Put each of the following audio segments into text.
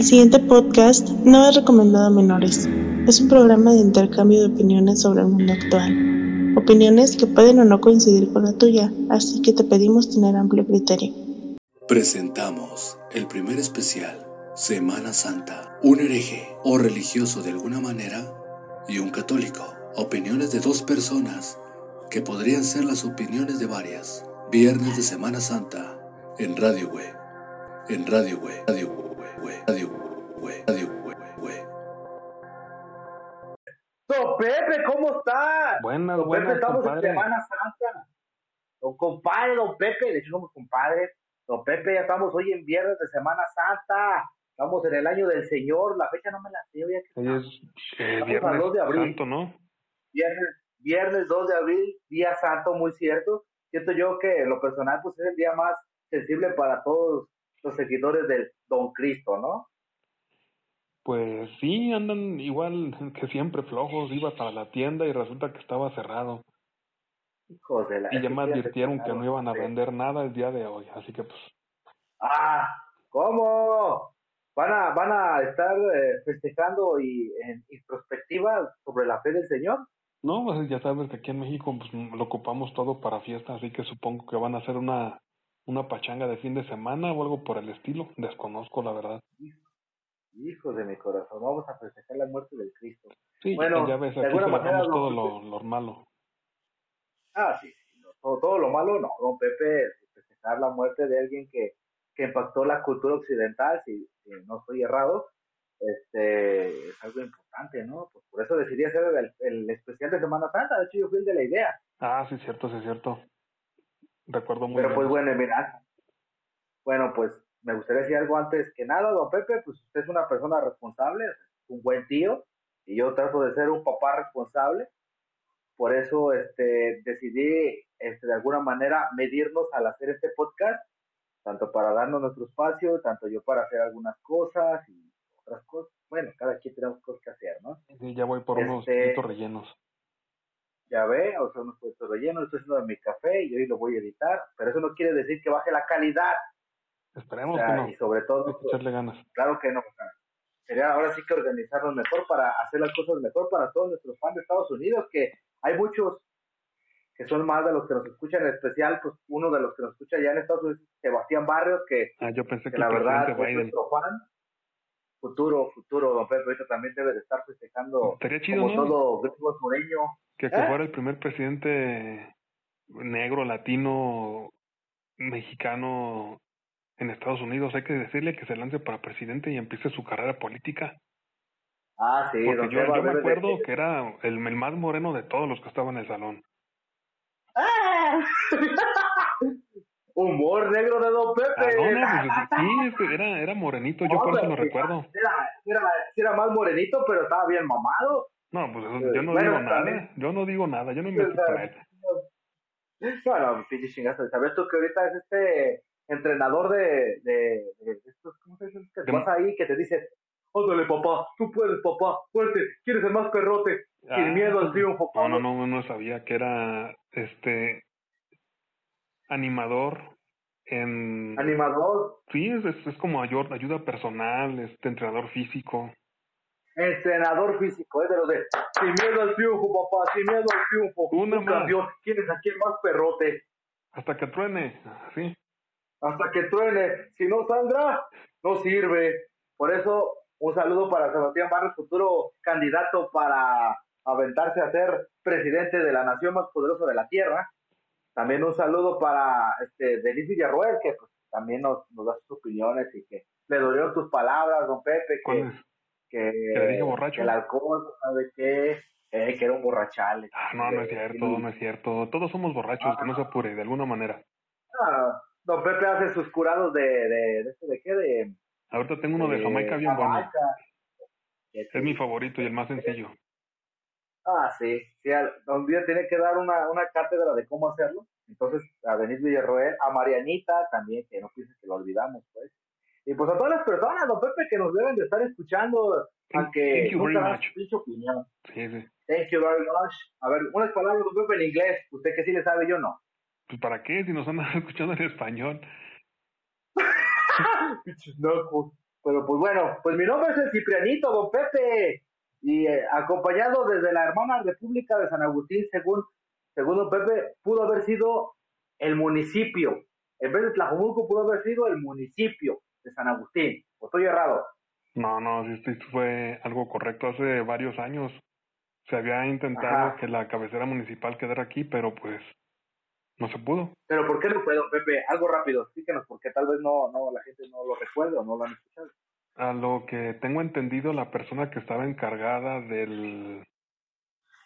El siguiente podcast no es recomendado a menores. Es un programa de intercambio de opiniones sobre el mundo actual. Opiniones que pueden o no coincidir con la tuya, así que te pedimos tener amplio criterio. Presentamos el primer especial, Semana Santa. Un hereje o religioso de alguna manera y un católico. Opiniones de dos personas que podrían ser las opiniones de varias. Viernes de Semana Santa en Radio Güey. En Radio Güey. Radio Güey. Güey. Güey. Don Pepe, ¿cómo está? Buenas, Don buenas, Pepe, estamos compadre. en Semana Santa. Don compadre, don Pepe, de hecho somos compadres. Don Pepe, ya estamos hoy en viernes de Semana Santa. Estamos en el año del Señor. La fecha no me la sé, hoy es eh, viernes 2 de abril. santo, ¿no? viernes, viernes 2 de abril, día santo, muy cierto. Siento yo que en lo personal pues es el día más sensible para todos los seguidores del Don Cristo, ¿no? Pues sí, andan igual que siempre flojos. Iba para la tienda y resulta que estaba cerrado. Hijos de la... Y ya me advirtieron que no iban a vender nada el día de hoy. Así que pues, Ah, ¿cómo? Van a, van a estar eh, festejando y en introspectiva sobre la fe del Señor. no, pues ya sabes que aquí en México pues lo ocupamos todo para fiesta. Así que supongo que van a hacer una, una pachanga de fin de semana o algo por el estilo. Desconozco, la verdad. Hijos de mi corazón, vamos a festejar la muerte del Cristo. Sí, Bueno, ya ves, aquí celebramos todo lo, lo malo. Ah, sí, sí, no, todo, todo lo malo, no, don Pepe, festejar la muerte de alguien que, que impactó la cultura occidental, si, si no estoy errado, este, es algo importante, ¿no? Pues por eso decidí hacer el, el especial de Semana Santa, de hecho yo fui el de la idea. Ah, sí, cierto, sí, cierto. Recuerdo muy Pero bien. pues bueno, mira, bueno, pues me gustaría decir algo antes que nada, don Pepe, pues usted es una persona responsable, un buen tío, y yo trato de ser un papá responsable. Por eso este, decidí este, de alguna manera medirnos al hacer este podcast, tanto para darnos nuestro espacio, tanto yo para hacer algunas cosas y otras cosas. Bueno, cada quien tenemos cosas que hacer, ¿no? Sí, ya voy por unos Este- poquitos rellenos. Ya ve, o sea, unos productos rellenos, estoy haciendo de mi café y hoy lo voy a editar, pero eso no quiere decir que baje la calidad, o Esperemos sea, que no. y sobre todo, echarle ganas. claro que no, o sería ahora sí que organizarnos mejor para hacer las cosas mejor para todos nuestros fans de Estados Unidos, que hay muchos que son más de los que nos escuchan, en especial, pues uno de los que nos escucha ya en Estados Unidos, Sebastián Barrios, que, Ah, yo pensé que que la verdad es Biden. nuestro fan, futuro, futuro, don Pepe, ahorita también debe de estar festejando Estaría chido, como ¿no? todo gringo sureño, Que, que ¿Eh? fuera el primer presidente negro, latino, mexicano en Estados Unidos. Hay que decirle que se lance para presidente y empiece su carrera política. Ah, sí, Porque don yo, yo me de- acuerdo que era el, el más moreno de todos los que estaban en el salón. ¡Ah! Humor negro de Don Pepe. Ah, no, no, pues, sí, es que era, era morenito, yo No, por eso lo sí, recuerdo. Era, era, sí era más morenito, pero estaba bien mamado. No, pues yo no Bueno, digo nada, también- yo no digo nada, yo no me metí con él. No, no, pinche chingazo. ¿Sabes tú que ahorita es este entrenador de, de, de estos, ¿cómo se dice? Que De- vas ahí que te dice, óndale papá, tú puedes papá, fuerte, quieres ser más perrote, sin Ah, miedo al triunfo. No, no, no, no sabía que era este animador en Animador, sí es, es, es como ayuda, ayuda personal, este entrenador físico. entrenador físico, es de los de, sin miedo al triunfo papá, sin miedo al triunfo, Una un más. campeón, ¿quieres aquí el más perrote? Hasta que truene, sí. hasta que truene. Si no saldrá, no sirve. Por eso, un saludo para Sebastián Barros, futuro candidato para aventarse a ser presidente de la nación más poderosa de la tierra. También un saludo para este Denis Villarroel, que pues, también nos, nos da sus opiniones y que le dolieron tus palabras, don Pepe, que, que, le dije borracho? que el alcohol, ¿sabe qué? Eh, que era un borrachal. Ah, no, no es cierto, no es cierto. Todos somos borrachos, que no se apure, de alguna manera. Ah, don Pepe hace sus curados de, de, de, este, ¿de qué? De, Ahorita tengo uno de Jamaica bien bueno. Jamaica. Es mi favorito y el más sencillo. Ah, sí, sí, al- un día tiene que dar una, una cátedra de cómo hacerlo. Entonces, a Denis Villarroel, a Marianita también, que no pienses que lo olvidamos, pues. Y pues a todas las personas, don Pepe, que nos deben de estar escuchando, Thank- aunque thank you very much. su opinión. Sí, sí. Thank you very much. A ver, unas palabras, don Pepe, en inglés. Usted que sí le sabe, yo no. Pues para qué, si nos andan escuchando en español. Pinches nacos. Pero pues bueno, pues mi nombre es el Ciprianito, don Pepe, y eh, acompañado desde la hermana República de San Agustín, según, según don Pepe, pudo haber sido el municipio. En vez de Tlajomulco pudo haber sido el municipio de San Agustín. ¿O estoy errado? No, no, esto fue algo correcto. Hace varios años se había intentado que la cabecera municipal quedara aquí, pero pues no se pudo. ¿Pero por qué no fue, don Pepe? Algo rápido, explíquenos, porque tal vez no, no la gente no lo recuerda o no lo han escuchado. A lo que tengo entendido, la persona que estaba encargada del,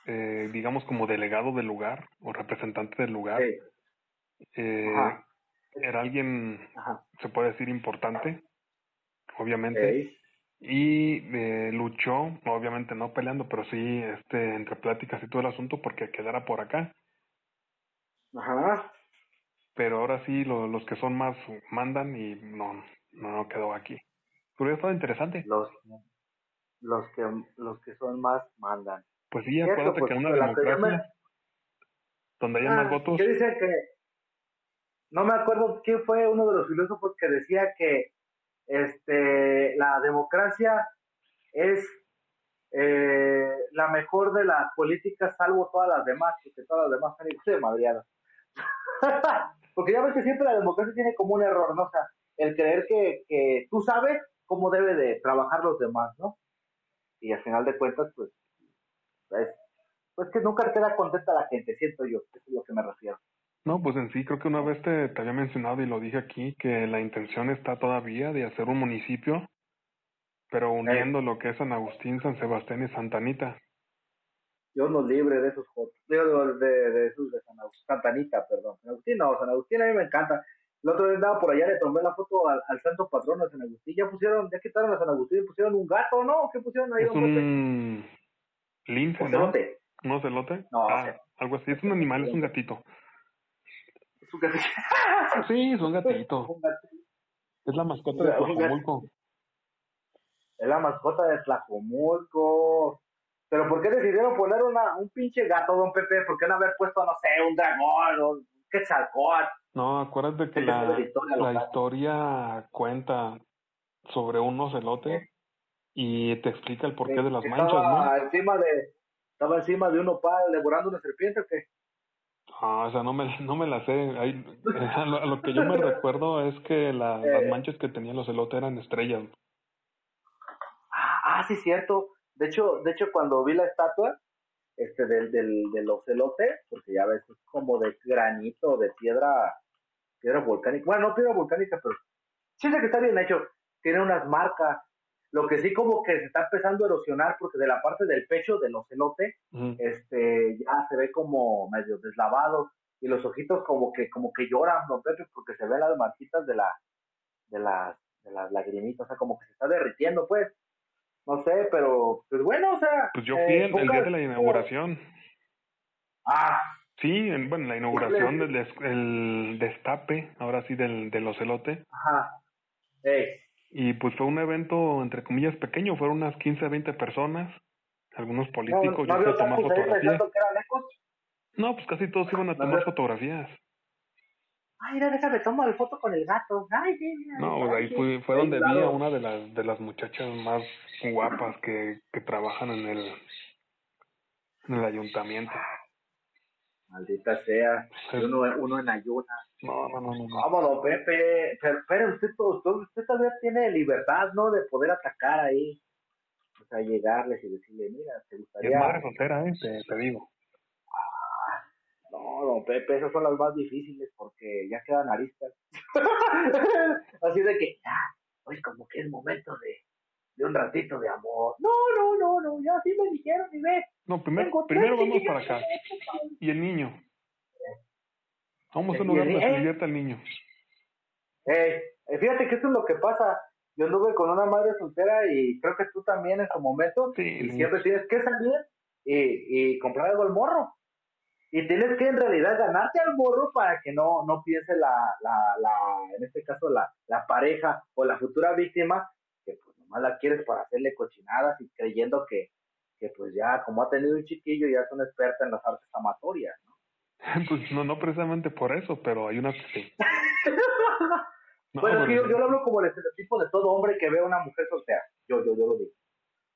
eh, digamos, como delegado del lugar o representante del lugar, eh, era alguien, se puede decir, importante, obviamente. Y eh, luchó, obviamente no peleando, pero sí este, entre pláticas y todo el asunto porque quedara por acá. Ajá. Pero ahora sí, los que son más mandan y no, no quedó aquí. Pero estado interesante. Los, los, que, los que son más mandan. Pues sí, acuérdate pues, que una democracia donde haya más ah, votos. Yo dice que, no me acuerdo quién fue uno de los filósofos que decía que este la democracia es eh, la mejor de las políticas salvo todas las demás, porque todas las demás están madreadas. porque ya ves que siempre la democracia tiene como un error, ¿no? O sea, el creer que, que tú sabes cómo debe de trabajar los demás, ¿no? Y al final de cuentas, pues, es, pues que nunca queda contenta la gente, siento yo, eso es lo que me refiero. No, pues en sí creo que una vez te, te había mencionado y lo dije aquí, que la intención está todavía de hacer un municipio, pero uniendo lo que es San Agustín, San Sebastián y Santa Anita. Yo no libre de esos de, de, de, esos de San Agustín, Santa Anita, perdón. San Agustín no, San Agustín a mí me encanta. El otro día andaba por allá, le tomé la foto al, santo patrón de San Agustín. Ya pusieron, ya quitaron a San Agustín, pusieron un gato, ¿no? ¿Qué pusieron ahí? Es un lince, ¿no? Celote. ¿No celote? No, ah, algo así. Es un animal, es un gatito. ¿Es un gatito? sí, es un gatito. Es la mascota de Tlajomulco. Es la mascota de Tlajomulco. Pero ¿por qué decidieron poner una, un pinche gato, don Pepe? ¿Por qué no haber puesto, no sé, un dragón o un quetzalcóatl? No, acuérdate que la, la historia, cuenta sobre un ocelote y te explica el porqué de las manchas, ¿no? Encima de, estaba encima de un opal devorando una serpiente o qué? Ah, o sea, no me, no me la sé. Hay, a, lo, que yo me recuerdo es que la, las eh. manchas que tenía el ocelote eran estrellas. Ah, ah, sí, cierto. De hecho, de hecho, cuando vi la estatua, este del, del, del ocelote, porque ya ves, es como de granito, de piedra piedra volcánica. Bueno, no piedra volcánica, pero sí que está bien hecho. Tiene unas marcas. Lo que sí como que se está empezando a erosionar porque de la parte del pecho del ocelote, este, ya se ve como medio deslavado y los ojitos como que como que lloran, ¿no? porque se ven las marquitas de la de las de las lagrimitas, o sea, como que se está derritiendo, pues. No sé, pero pues bueno, o sea, pues yo fui el, el día de la inauguración. Ah, Sí, en, bueno, la inauguración del el destape, ahora sí, del, del ocelote. Ajá. Y pues fue un evento, entre comillas, pequeño, fueron unas 15, 20 personas, algunos políticos, no, yo tomar fotografías. No, pues casi todos iban a tomar fotografías. Ay, no, déjame tomar el foto con el gato. Ay, no, pues ahí fue, fue donde vi a una de las, de las muchachas más guapas que, que trabajan en el, en el ayuntamiento. Maldita sea, uno, uno en ayunas. No, no, no, no. Vámonos, Pepe. Pero, pero usted, usted, usted todavía tiene libertad, ¿no? De poder atacar ahí. O sea, llegarles y decirle, mira, te gustaría. Es madre soltera, ¿eh? Te, te digo. Ah, no, don Pepe, esas son las más difíciles porque ya quedan aristas. Así de que, ya, hoy como que es momento de, de un ratito de amor. No, no, no, no, ya sí me dijeron y ve. No, primero, primero vamos para acá. Y el niño. Vamos a un lugar donde se divierta el niño. Eh, fíjate que esto es lo que pasa. Yo anduve con una madre soltera y creo que tú también en su momento. Sí, y siempre tienes que salir y, y comprar algo al morro. Y tienes que en realidad ganarte al morro para que no, no piense la, la, la, en este caso la, la pareja o la futura víctima nomás la quieres para hacerle cochinadas y creyendo que, que pues ya como ha tenido un chiquillo ya es una experta en las artes amatorias, ¿no? Pues no, no precisamente por eso, pero hay una sí. bueno, yo, yo, lo hablo como el estereotipo de todo hombre que ve a una mujer soltera. Yo, yo, yo lo digo.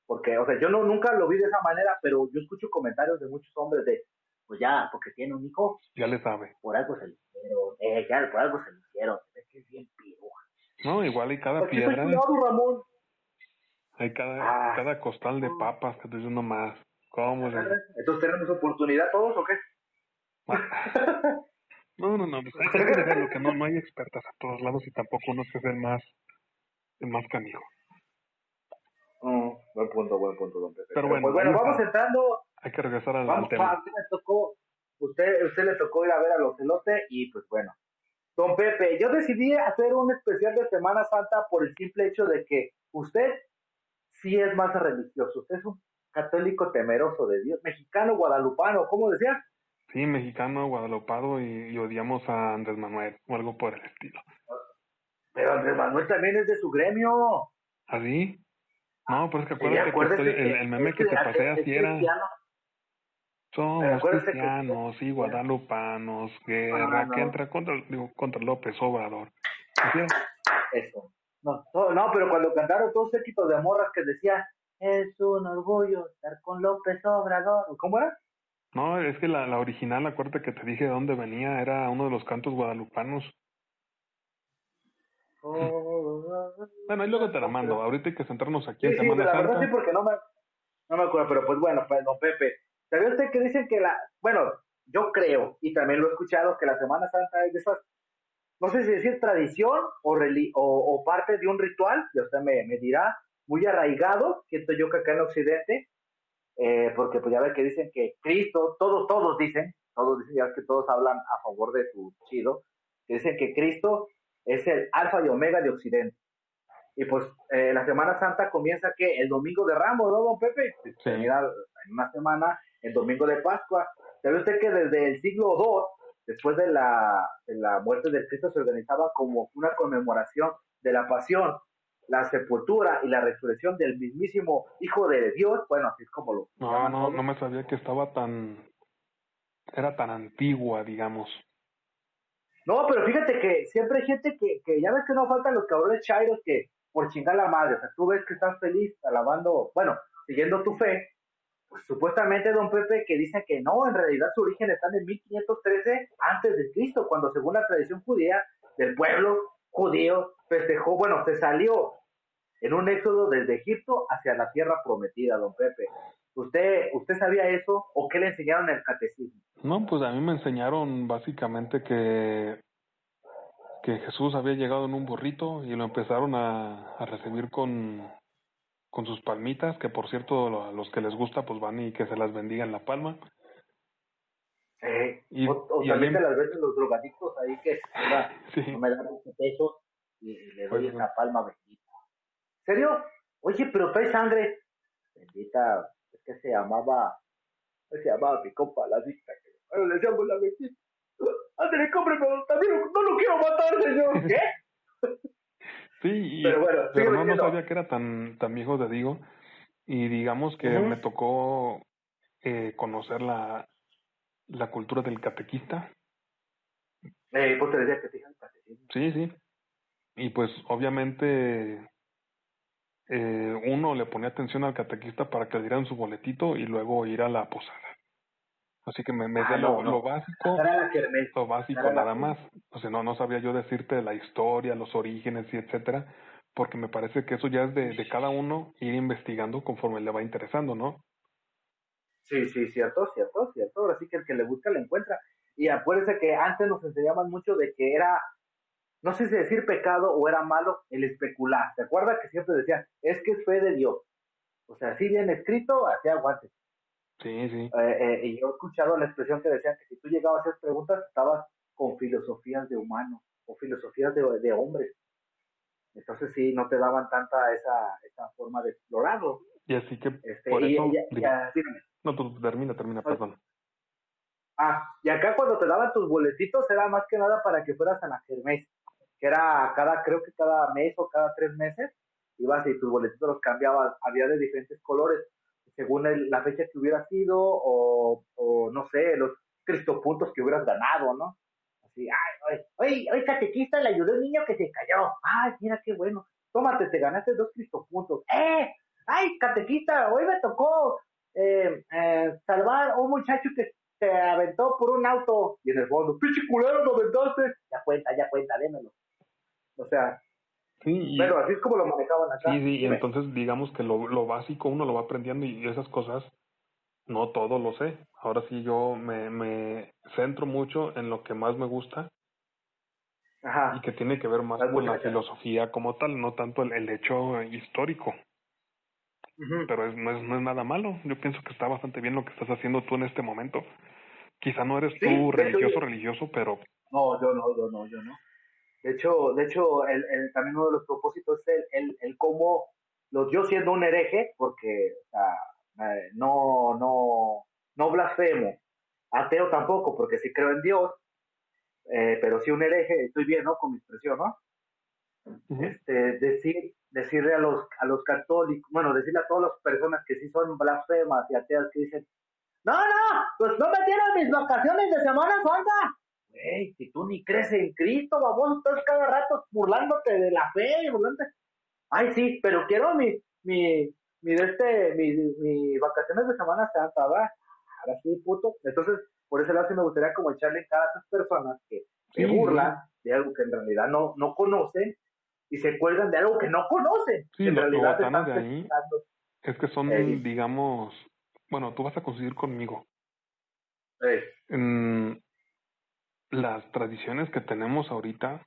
Porque, o sea, yo no nunca lo vi de esa manera, pero yo escucho comentarios de muchos hombres de, pues ya, porque tiene un hijo. Ya le sabe. Por algo se lo hicieron. Eh, ya, por algo se lo hicieron. Es que es bien piruja. No, igual hay cada piedra. Ramón. Hay cada, ah. cada costal de papas que te dice uno más. ¿Cómo? Entonces, ¿tenemos oportunidad todos o qué? no, no, no. Pues hay que dejarlo, que no, no hay expertas a todos lados y tampoco uno es el más, el más canijo. Mm, buen punto, buen punto, don Pepe. Pero, bueno, pues, bueno vamos entrando. Hay que regresar al, vamos, tema. usted, le tocó, usted, usted le tocó ir a ver a los celotes y pues bueno. Don Pepe, yo decidí hacer un especial de Semana Santa por el simple hecho de que usted sí es más religioso. Usted es un católico temeroso de Dios, mexicano, guadalupano, ¿cómo decía? Sí, mexicano, guadalupano y, odiamos a Andrés Manuel o algo por el estilo. Pero Andrés Manuel también es de su gremio. ¿Ah, sí? No, pero es que acuérdate que, el, meme que te pasé así era... Somos cristianos y guadalupanos, guerra que entra contra, digo, contra López Obrador. Eso. No, no, pero cuando cantaron todos équitos de morras que decían, es un orgullo estar con López Obrador. ¿Cómo era? No, es que la, la original, acuérdate que te dije de dónde venía, era uno de los cantos guadalupanos. Oh, bueno, ahí luego te la mando. Ahorita hay que centrarnos aquí en Semana la Verdad sí, porque no me, no me acuerdo, pero pues bueno, pues don Pepe. ¿Sabía usted que dicen que la, bueno, yo creo, y también lo he escuchado, que la Semana Santa es de esas, no sé si decir tradición o, o, parte de un ritual, y usted me, me dirá, muy arraigado, siento yo que acá en Occidente, eh, porque pues ya ve que dicen que Cristo, todos, todos dicen, todos dicen, ya que todos hablan a favor de su chido, que dicen que Cristo es el alfa y omega de Occidente. Y pues eh, la Semana Santa comienza que el domingo de Ramos, ¿no, don Pepe? Sí. en una semana, el domingo de Pascua. ¿Sabe usted que desde el siglo II, después de la, de la muerte de Cristo, se organizaba como una conmemoración de la pasión, la sepultura y la resurrección del mismísimo Hijo de Dios? Bueno, así es como lo... No, no, no me sabía que estaba tan... era tan antigua, digamos. No, pero fíjate que siempre hay gente que, que ya ves que no faltan los cabrones chairos que por chingar la madre, o sea, tú ves que estás feliz alabando, bueno, siguiendo tu fe, supuestamente don Pepe que dice que no, en realidad su origen está en 1513 antes de Cristo, cuando según la tradición judía del pueblo judío festejó, bueno, se salió en un éxodo desde Egipto hacia la tierra prometida, don Pepe. ¿Usted, ¿Usted sabía eso o qué le enseñaron en el catecismo? No, pues a mí me enseñaron básicamente que, que Jesús había llegado en un burrito y lo empezaron a, a recibir con, con sus palmitas, que por cierto a los que les gusta pues van y que se las bendigan la palma. y, o, también te las venden los drogadictos ahí que no me dan un pesos y, le doy pues, una palma bendita. ¿Serio? Oye, pero trae sangre. Bendita es que se llamaba, se llamaba mi compa, la vista, que bueno, le decíamos la vecina. Ándale, cómprame, también no lo quiero matar, señor. ¿Qué? Sí, pero, bueno, pero no, no, sabía que era tan, tan viejo de digo. Y digamos que me tocó eh, conocer la, la cultura del catequista. Eh, pues te decía que te catequismo. Sí, sí. Y pues obviamente eh, uno le ponía atención al catequista para que le dieran su boletito y luego ir a la posada. Así que me, me ah, lo, lo, básico, lo básico nada más. O sea, no, no sabía yo decirte la historia, los orígenes y etcétera, porque me parece que eso ya es de, de cada uno ir investigando conforme le va interesando, ¿no? Sí, sí, cierto, cierto, cierto. Ahora sí que el que le busca le encuentra. Y acuérdense que antes nos enseñaban mucho de que era no sé si decir pecado o era malo el especular. ¿Se acuerda que siempre decían, es que es fe de Dios? O sea, si bien escrito, así aguante. Sí, sí. Eh, eh, y yo he escuchado la expresión que decían que si tú llegabas a hacer preguntas, estabas con filosofías de humanos o filosofías de, de hombres. Entonces sí, no te daban tanta esa, esa forma de explorarlo. Y así que este, por eso... no, tú termina, termina, perdón. Ah, y acá cuando te daban tus boletitos era más que nada para que fueras a la Germés que era cada, creo que cada mes o cada tres meses, ibas y tus boletitos los cambiabas, había de diferentes colores, según la fecha que hubiera sido, o, o no sé, los cristopuntos que hubieras ganado, ¿no? Así Sí, ay, oye, oye, catequista, le ayudó a un niño que se cayó. Ay, mira qué bueno. Tómate, te ganaste dos cristopuntos. ¡Eh! ¡Ay, catequista! Hoy me tocó eh, eh, salvar a un muchacho que se aventó por un auto. Y en el fondo, pinche culero, lo aventaste. Ya cuenta, ya cuenta, démelo. O sea, Sí, pero así es como lo manejaban acá. Sí, sí, y entonces digamos que lo, lo básico uno lo va aprendiendo y esas cosas no todo lo sé. Ahora sí yo me, me centro mucho en lo que más me gusta Ajá. y que tiene que ver más con la filosofía como tal, no tanto el, el hecho histórico. Pero es, no, es, no es nada malo. Yo pienso que está bastante bien lo que estás haciendo tú en este momento. Quizá no eres tú religioso, religioso, pero... No, yo no, yo no, yo no. De hecho, de hecho el, el, también uno de los propósitos es el, el, el cómo, los, yo siendo un hereje, porque o sea, no, no, no blasfemo, ateo tampoco, porque sí creo en Dios, eh, pero sí un hereje, estoy bien, ¿no? Con mi expresión, ¿no? Uh -huh. Este, decir, decirle a los, a los católicos, bueno, decirle a todas las personas que sí son blasfemas y ateas que dicen, no, no, pues no me dieron mis vacaciones de Semana Santa. Güey, si tú ni crees en Cristo, babón, estás cada rato burlándote de la fe y burlándote. Ay, sí, pero quiero mi, mi, mi, de este, mi, mi vacaciones de Semana Santa, ¿verdad? Ahora sí, puto. Entonces, por ese lado sí me gustaría como echarle en cara a esas personas que se sí, burlan de algo que en realidad no, no conocen y se cuelgan de algo que no conocen. Sí, en lo, realidad están de ahí es que son, eh, digamos, bueno, tú vas a coincidir conmigo. Eh. En las tradiciones que tenemos ahorita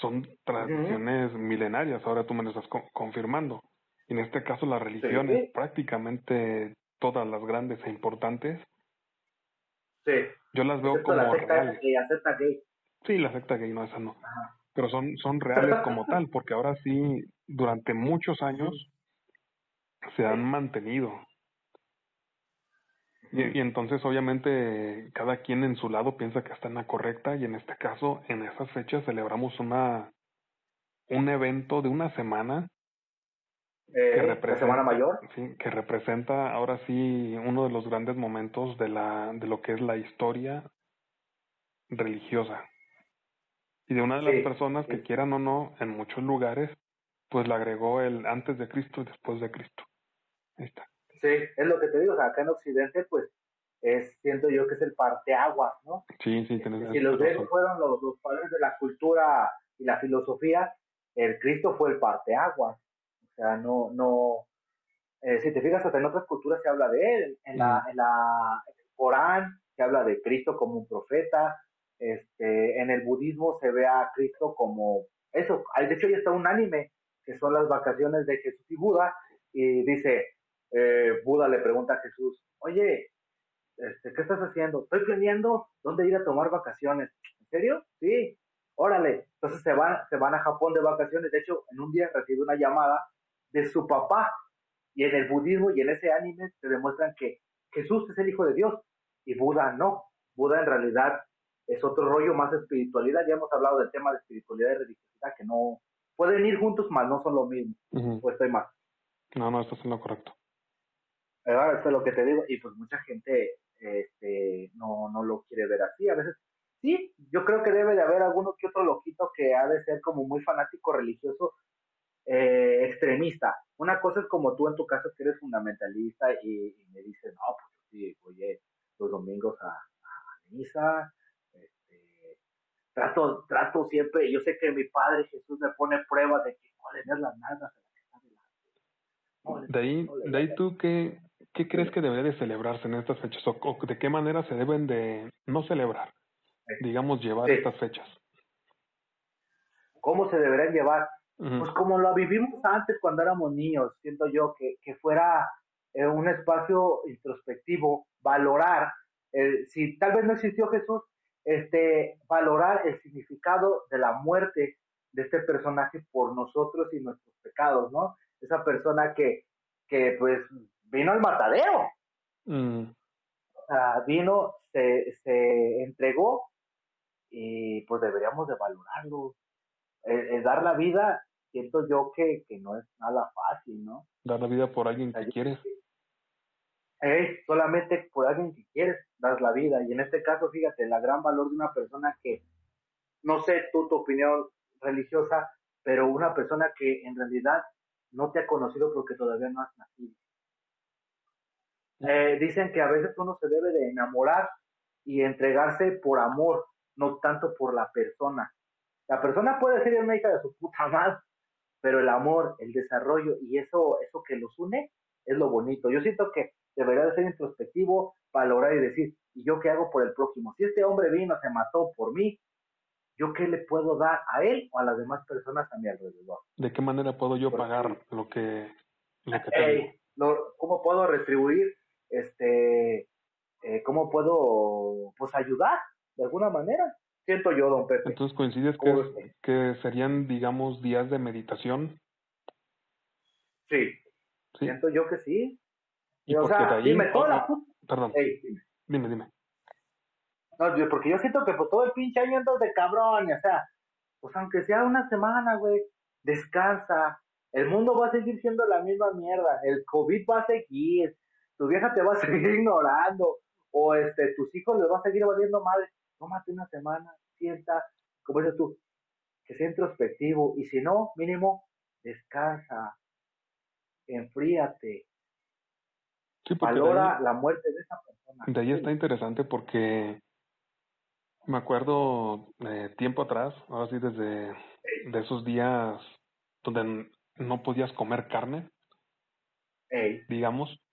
son tradiciones uh -huh. milenarias, ahora tú me lo estás co confirmando. En este caso las religiones, sí. prácticamente todas las grandes e importantes, sí. yo las veo Excepto como la secta reales. Que acepta gay. Sí, la secta gay, no, esa no. Ajá. Pero son, son reales como tal, porque ahora sí, durante muchos años, se han mantenido. Y, y, entonces, obviamente, cada quien en su lado piensa que está en la correcta, y en este caso, en esas fechas celebramos una un evento de una semana eh, que representa, semana mayor. Sí, que representa ahora sí uno de los grandes momentos de la de lo que es la historia religiosa. Y de una de las sí, personas sí. que quieran o no en muchos lugares pues le agregó el antes de Cristo y después de Cristo. Ahí está sí es lo que te digo o sea, acá en Occidente pues es siento yo que es el parteaguas no sí sí tienes si los griegos fueron los, los padres de la cultura y la filosofía el Cristo fue el parteaguas o sea, no, no, eh, si te fijas, hasta en otras culturas se habla de él, en, la, en, la, en el Corán se habla de Cristo como un profeta, este, en el budismo se ve a Cristo como eso, hay, de hecho ya está un anime, que son las vacaciones de Jesús y Buda, y dice, eh, Buda le pregunta a Jesús, oye, este, ¿qué estás haciendo? Estoy planeando dónde ir a tomar vacaciones. ¿En serio? Sí, órale. Entonces se van, se van a Japón de vacaciones. De hecho, en un día recibe una llamada de su papá. Y en el budismo y en ese anime se demuestran que Jesús es el Hijo de Dios y Buda no. Buda en realidad es otro rollo más espiritualidad. Ya hemos hablado del tema de espiritualidad y religiosidad que no pueden ir juntos, mas no son lo mismo. Uh -huh. O estoy más. No, no, estás en lo correcto. Ahora, esto es lo que te digo. Y pues mucha gente este, no, no lo quiere ver así. A veces, sí, yo creo que debe de haber alguno que otro loquito que ha de ser como muy fanático religioso eh, extremista. Una cosa es como tú en tu caso que eres fundamentalista y, y me dices, no, pues sí, oye, los domingos a, a misa, este, trato, trato siempre, yo sé que mi Padre Jesús me pone prueba de que no le las nalgas a la que está delante. No, de ahí, no de ahí tú, ¿qué, ¿qué crees que debería de celebrarse en estas fechas? ¿O, o de qué manera se deben de no celebrar, digamos, llevar sí. estas fechas? ¿Cómo se deberían llevar? Pues como lo vivimos antes cuando éramos niños, siento yo que, que fuera eh, un espacio introspectivo, valorar, eh, si tal vez no existió Jesús, este, valorar el significado de la muerte de este personaje por nosotros y nuestros pecados, ¿no? Esa persona que, que pues vino al matadero, mm. o sea, vino, se, se entregó y pues deberíamos de valorarlo, el, el, dar la vida, siento yo que, que no es nada fácil, ¿no? Dar la vida por alguien que quieres. Eh, solamente por alguien que quieres dar la vida. Y en este caso, fíjate, la gran valor de una persona que, no sé tú tu opinión religiosa, pero una persona que en realidad no te ha conocido porque todavía no has nacido. Eh, dicen que a veces uno se debe de enamorar y entregarse por amor, no tanto por la persona. La persona puede ser una hija de su puta madre, pero el amor, el desarrollo y eso, eso que los une es lo bonito. Yo siento que debería de ser introspectivo, valorar y decir, ¿y yo qué hago por el próximo? Si este hombre vino, se mató por mí, ¿yo qué le puedo dar a él o a las demás personas a mi alrededor? ¿De qué manera puedo yo pagar lo que, lo que tengo? ¿Cómo puedo retribuir? Este, eh, ¿Cómo puedo pues ayudar de alguna manera? Siento yo, don Pepe. Entonces coincides que, que serían, digamos, días de meditación. Sí. Siento yo que sí. Y o sea, dime toda la Perdón. dime. dime, No, porque yo siento que pues todo el pinche año andas de cabrón, o sea, pues aunque sea una semana, güey, descansa. El mundo va a seguir siendo la misma mierda. El COVID va a seguir. Tu vieja te va a seguir ignorando. O este, tus hijos les va a seguir valiendo madre. Tómate una semana, sienta, como dices tú, que sea introspectivo. Y si no, mínimo, descansa. Enfríate valora la muerte de esa persona. De ahí está interesante porque me acuerdo eh, tiempo atrás, ahora sí desde de esos días donde no podías comer carne, digamos,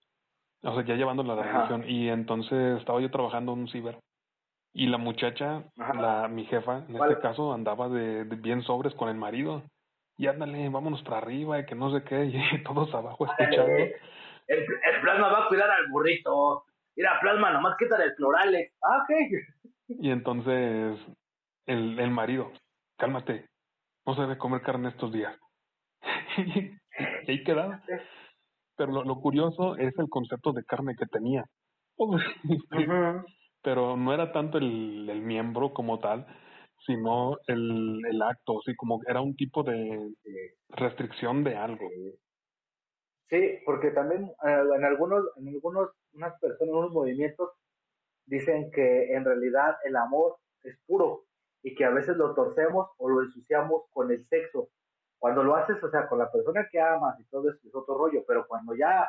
o sea, ya llevando la religión, y entonces estaba yo trabajando en un ciber, y la muchacha, la mi jefa, en este caso, andaba de, bien sobres con el marido, y ándale, vámonos para arriba, y que no sé qué, y todos abajo escuchando. El, plasma va a cuidar al burrito. Mira, plasma, nomás quítale el florales. Ah, ok. Y entonces, el, el marido, cálmate, no se debe comer carne estos días. y ahí queda. Pero lo, curioso es el concepto de carne que tenía. Pero no era tanto el, el miembro como tal, sino el, el acto, así como era un tipo de restricción de algo. Sí, porque también eh, en algunos, en algunos, unas personas, unos movimientos dicen que en realidad el amor es puro y que a veces lo torcemos o lo ensuciamos con el sexo. Cuando lo haces, o sea, con la persona que amas y todo eso es otro rollo, pero cuando ya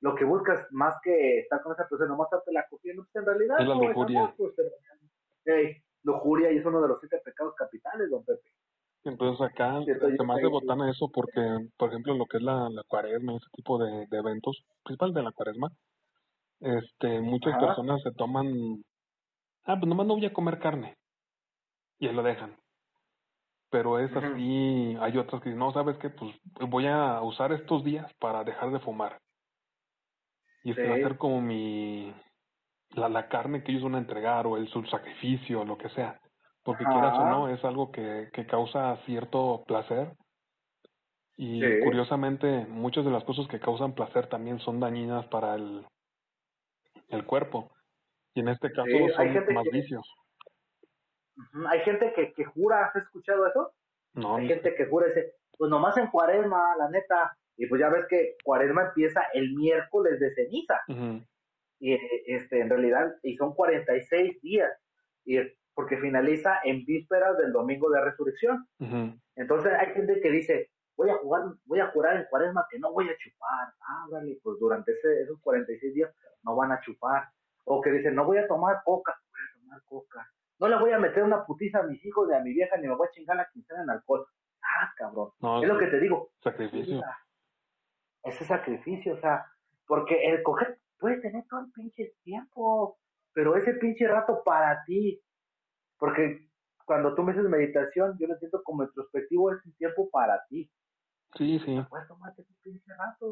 lo que buscas más que estar con esa persona, nomás estarte la cogiendo, pues en realidad es la lujuria. pues, lujuria y es uno de los siete pecados capitales, don Pepe. Entonces acá se más de botana eso porque, por ejemplo, lo que es la, la cuaresma, ese tipo de, de eventos, principal de la cuaresma, este, muchas personas se toman, ah, pues nomás no voy a comer carne, y ahí lo dejan. Pero es así, hay otras que dicen, no, ¿sabes qué? Pues voy a usar estos días para dejar de fumar. Y va a ser como mi, la, la carne que ellos van a entregar, o el su sacrificio, lo que sea porque quieras o no, es algo que, que causa cierto placer. Y curiosamente, muchas de las cosas que causan placer también son dañinas para el, el cuerpo. Y en este caso son más vicios. Hay gente que, que jura, ¿has escuchado eso? No. Hay gente que jura, ese, pues nomás en cuaresma, la neta. Y pues ya ves que cuaresma empieza el miércoles de ceniza. Y este, en realidad, y son 46 días. Y porque finaliza en vísperas del domingo de resurrección. Entonces hay gente que dice, voy a jugar, voy a jurar en cuaresma que no voy a chupar. Ah, pues durante ese, esos 46 días no van a chupar. O que dicen, no voy a tomar coca, voy a tomar coca. No le voy a meter una putiza a mis hijos ni a mi vieja, ni me voy a chingar la quincena en alcohol. Ah, cabrón. es lo que te digo. Sacrificio. Ese sacrificio, o sea, porque el coger puede tener todo el pinche tiempo, pero ese pinche rato para ti, porque cuando tú me dices meditación, yo lo siento como introspectivo, es un tiempo para ti. Sí, sí.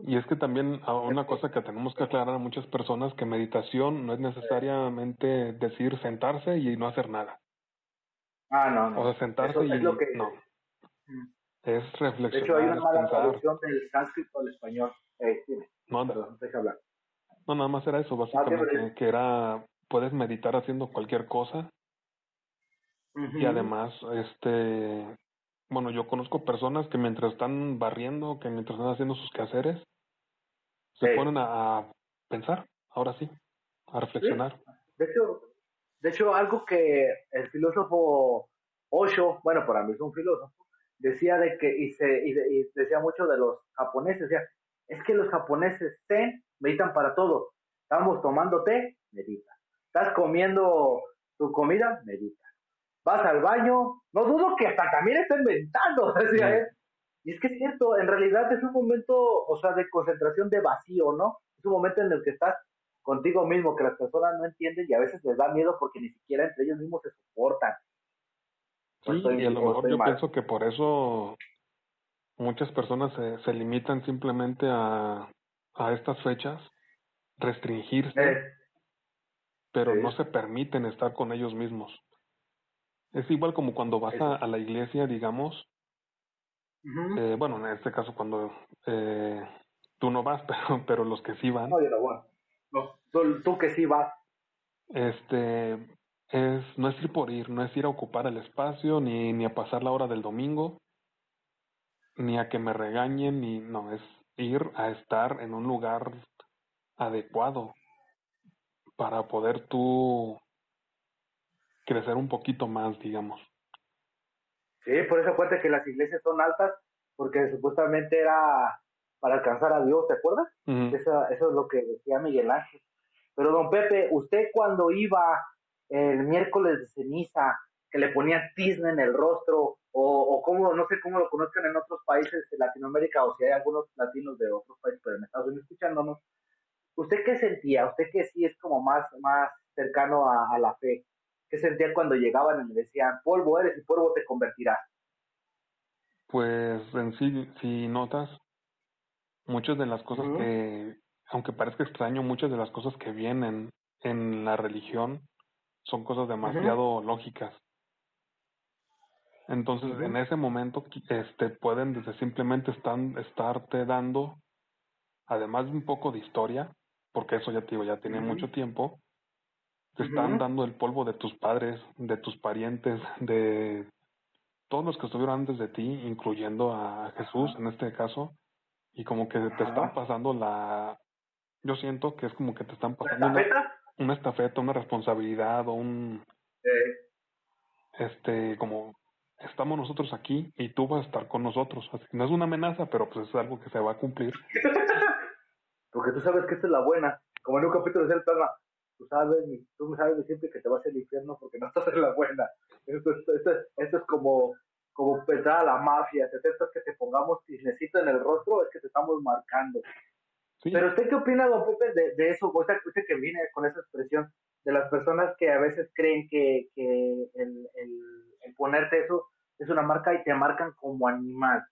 Y es que también ah, una cosa que tenemos que aclarar a muchas personas que meditación no es necesariamente decir sentarse y no hacer nada. Ah, no, no. O sea, sentarse y no. Mm. Es reflexionar. De hecho, hay una mala traducción del sánscrito al español. Eh, No, no. hablar. No, nada más era eso, básicamente, que era, puedes meditar haciendo cualquier cosa y además, este, bueno, yo conozco personas que mientras están barriendo, que mientras están haciendo sus quehaceres, se ponen a, pensar, ahora sí, a reflexionar. De hecho, de hecho, algo que el filósofo Osho, bueno, para mí es un filósofo, decía de que, y, se, y, decía mucho de los japoneses, decía, es que los japoneses zen meditan para todo. Estamos tomando té, medita. Estás comiendo tu comida, medita. Vas al baño, no dudo que hasta también estén meditando, decía él. Y es que es cierto, en realidad es un momento, o sea, de concentración de vacío, ¿no? Es un momento en el que estás contigo mismo, que las personas no entienden y a veces les da miedo porque ni siquiera entre ellos mismos se soportan. Sí, y a lo mejor yo pienso que por eso muchas personas se, se limitan simplemente a, a estas fechas, restringirse, eh, pero no se permiten estar con ellos mismos. Es igual como cuando vas a, la iglesia, digamos, eh, bueno, en este caso cuando eh, tú no vas, pero, pero los que sí van. No, bueno. no, tú que sí vas. Este, es, no es ir por ir, no es ir a ocupar el espacio, ni, ni a pasar la hora del domingo, ni a que me regañen, ni no, es ir a estar en un lugar adecuado para poder tú crecer un poquito más, digamos. Sí, por eso cuenta que las iglesias son altas, porque supuestamente era para alcanzar a Dios, ¿te acuerdas? eso, eso es lo que decía Miguel Ángel. Pero don Pepe, usted cuando iba el miércoles de ceniza, que le ponían tizne en el rostro, o, o como, no sé cómo lo conozcan en otros países de Latinoamérica, o si hay algunos latinos de otros países, pero en Estados Unidos escuchándonos, ¿usted qué sentía? ¿Usted que sí es como más, más cercano a, la fe? ¿Qué sentía cuando llegaban y le decían, polvo eres y polvo te convertirás? Pues en sí, si notas, muchas de las cosas que, aunque parezca extraño, muchas de las cosas que vienen en la religión son cosas demasiado lógicas. Entonces, en ese momento, este, pueden desde simplemente están, estarte dando, además de un poco de historia, porque eso ya te digo, ya tiene mucho tiempo, te están dando el polvo de tus padres, de tus parientes, de todos los que estuvieron antes de ti, incluyendo a Jesús en este caso, y como que te están pasando la, yo siento que es como que te están pasando una estafeta, una responsabilidad o un... Este, como estamos nosotros aquí y tú vas a estar con nosotros. Así no es una amenaza, pero pues es algo que se va a cumplir. Porque tú sabes que esta es la buena. Como en un capítulo de el programa, tú sabes, tú me sabes siempre que te vas al infierno porque no estás en la buena. Esto, esto, esto, es como, como pensar a la mafia. Esto es que te pongamos necesito en el rostro, es que te estamos marcando. Pero usted qué opina, don Pepe, de, de eso, o sea, usted que viene con esa expresión de las personas que a veces creen que, que el, el, ponerte eso es una marca y te marcan como animal.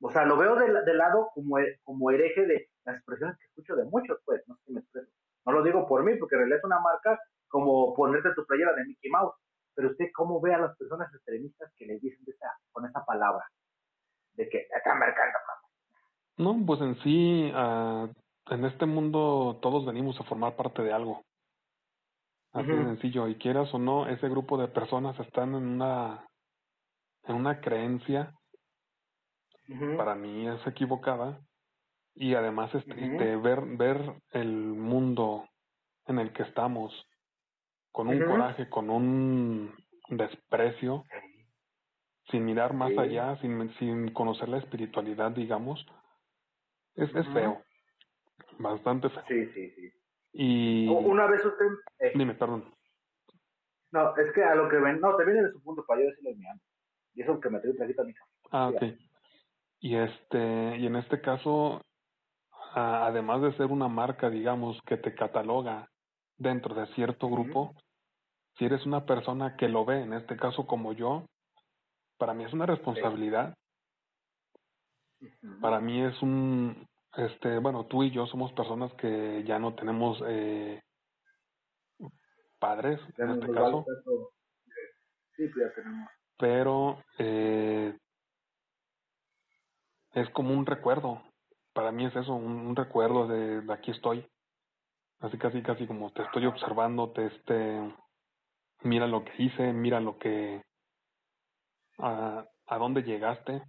O sea, lo veo de, de lado como, como hereje de las expresiones que escucho de muchos, pues, no sé si me expreso. No lo digo por mí, porque en realidad es una marca como ponerte tu playera de Mickey Mouse. Pero usted, ¿cómo ve a las personas extremistas que le dicen esa, con esa palabra? De que están marcando, no, pues en sí, uh, en este mundo todos venimos a formar parte de algo. Así de sencillo, y quieras o no, ese grupo de personas están en una, en una creencia, para mí es equivocada, y además es triste ver, ver el mundo en el que estamos, con un coraje, con un desprecio, sin mirar más allá, sin, sin conocer la espiritualidad, digamos, es, es feo. Bastante feo. Sí, sí, sí. Y... Una vez usted... Eh, Dime, perdón. No, es que a lo que ven... No, te viene de su punto para yo decirle mi Y eso que me trae un traguito a mi Ah, ok. Y, este, y en este caso, además de ser una marca, digamos, que te cataloga dentro de cierto grupo, si eres una persona que lo ve, en este caso como yo, para mí es una responsabilidad para mí es un, este, bueno, tú y yo somos personas que ya no tenemos eh, padres, en este caso. Sí, pues ya tenemos. Pero eh, es como un recuerdo. Para mí es eso, un, recuerdo de, aquí estoy. Así casi, casi como te estoy observando, te este, mira lo que hice, mira lo que, a, a dónde llegaste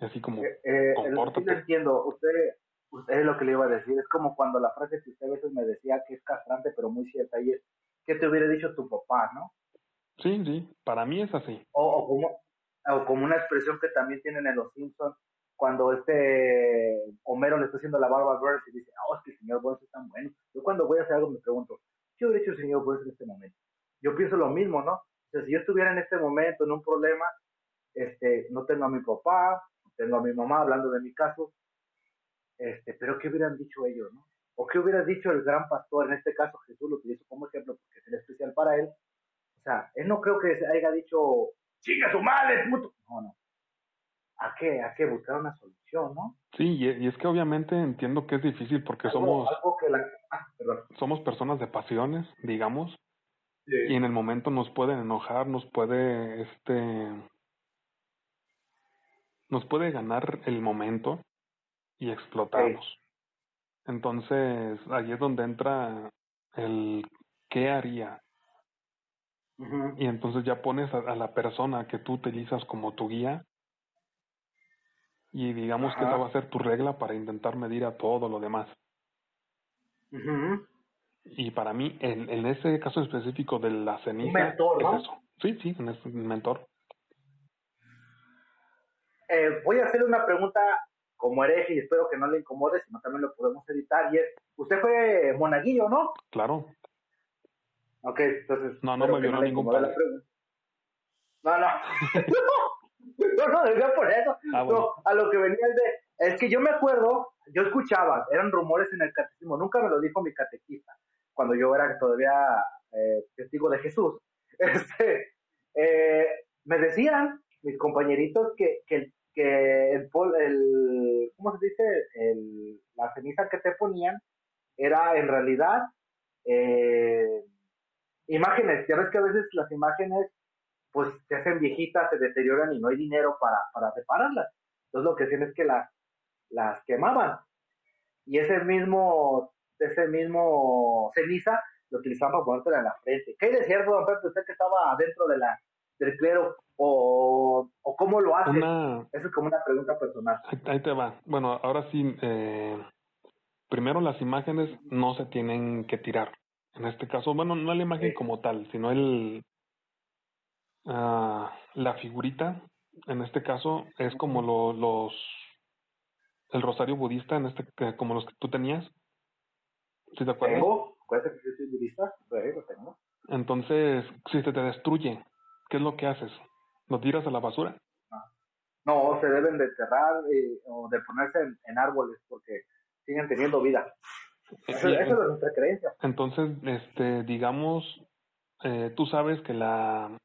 Así como, eh, eh entiendo, usted, usted es lo que le iba a decir, es como cuando la frase que usted a veces me decía que es castrante, pero muy cierta, y es, ¿qué te hubiera dicho tu papá, no? Sí, sí, para mí es así. O, o, como, o como una expresión que también tienen en Los Simpsons, cuando este Homero le está haciendo la barba a Burns y dice, oh, es que el señor Burns es tan bueno. Yo cuando voy a hacer algo me pregunto, ¿qué hubiera hecho el señor Burns en este momento? Yo pienso lo mismo, ¿no? O sea, si yo estuviera en este momento en un problema, este, no tengo a mi papá, no tengo a mi mamá hablando de mi caso, este, pero ¿qué hubieran dicho ellos, no? O qué hubiera dicho el gran pastor, en este caso Jesús lo utilizo como ejemplo porque es especial para él. O sea, él no creo que haya dicho, chica su madre, puto. No, no. Hay que, hay que buscar una solución, ¿no? Sí, y, es que obviamente entiendo que es difícil porque somos ah, somos personas de pasiones, digamos, y en el momento nos pueden enojar, nos puede este nos puede ganar el momento y explotarnos. Entonces, ahí es donde entra el qué haría. Y entonces ya pones a, la persona que tú utilizas como tu guía y digamos que esa va a ser tu regla para intentar medir a todo lo demás. Y para mí, en, en ese caso específico de la ceniza, mentor, es eso. Sí, sí, ese mentor. Eh, voy a hacerle una pregunta como hereje y espero que no le incomode, sino también lo podemos editar. Y es, usted fue monaguillo, ¿no? Claro. Ok, entonces. No, no me vio ningún padre. No, no. no, no, decía por eso. Ah, no, a lo que venía es de. Es que yo me acuerdo, yo escuchaba, eran rumores en el catecismo, nunca me lo dijo mi catequista, cuando yo era todavía eh, testigo de Jesús. Este, eh, me decían mis compañeritos que, que que el, el ¿cómo se dice? El, la ceniza que te ponían era en realidad eh, imágenes. Ya ves que a veces las imágenes pues se hacen viejitas, se deterioran y no hay dinero para, para repararlas. Entonces lo que hacían es que las, las quemaban. Y ese mismo, ese mismo ceniza lo utilizaban para ponértela en la frente. ¿Qué hay de cierto, don Pepe, usted que estaba dentro de la, del clero? o, o cómo lo hace? Esa es como una pregunta personal. Ahí te va. Bueno, ahora sí, eh, primero las imágenes no se tienen que tirar. En este caso, bueno, no la imagen como tal, sino el uh, la figurita. En este caso es como lo, los el rosario budista, en este como los que tú tenías. ¿Sí te acuerdas? Tengo, que soy budista, lo tengo. Entonces, si se te destruye, ¿qué es lo que haces? ¿Lo tiras a la basura? No, se deben de enterrar eh, o de ponerse en, árboles porque siguen teniendo vida. Eso, es nuestra creencia. Entonces, este, digamos, eh, tú sabes que la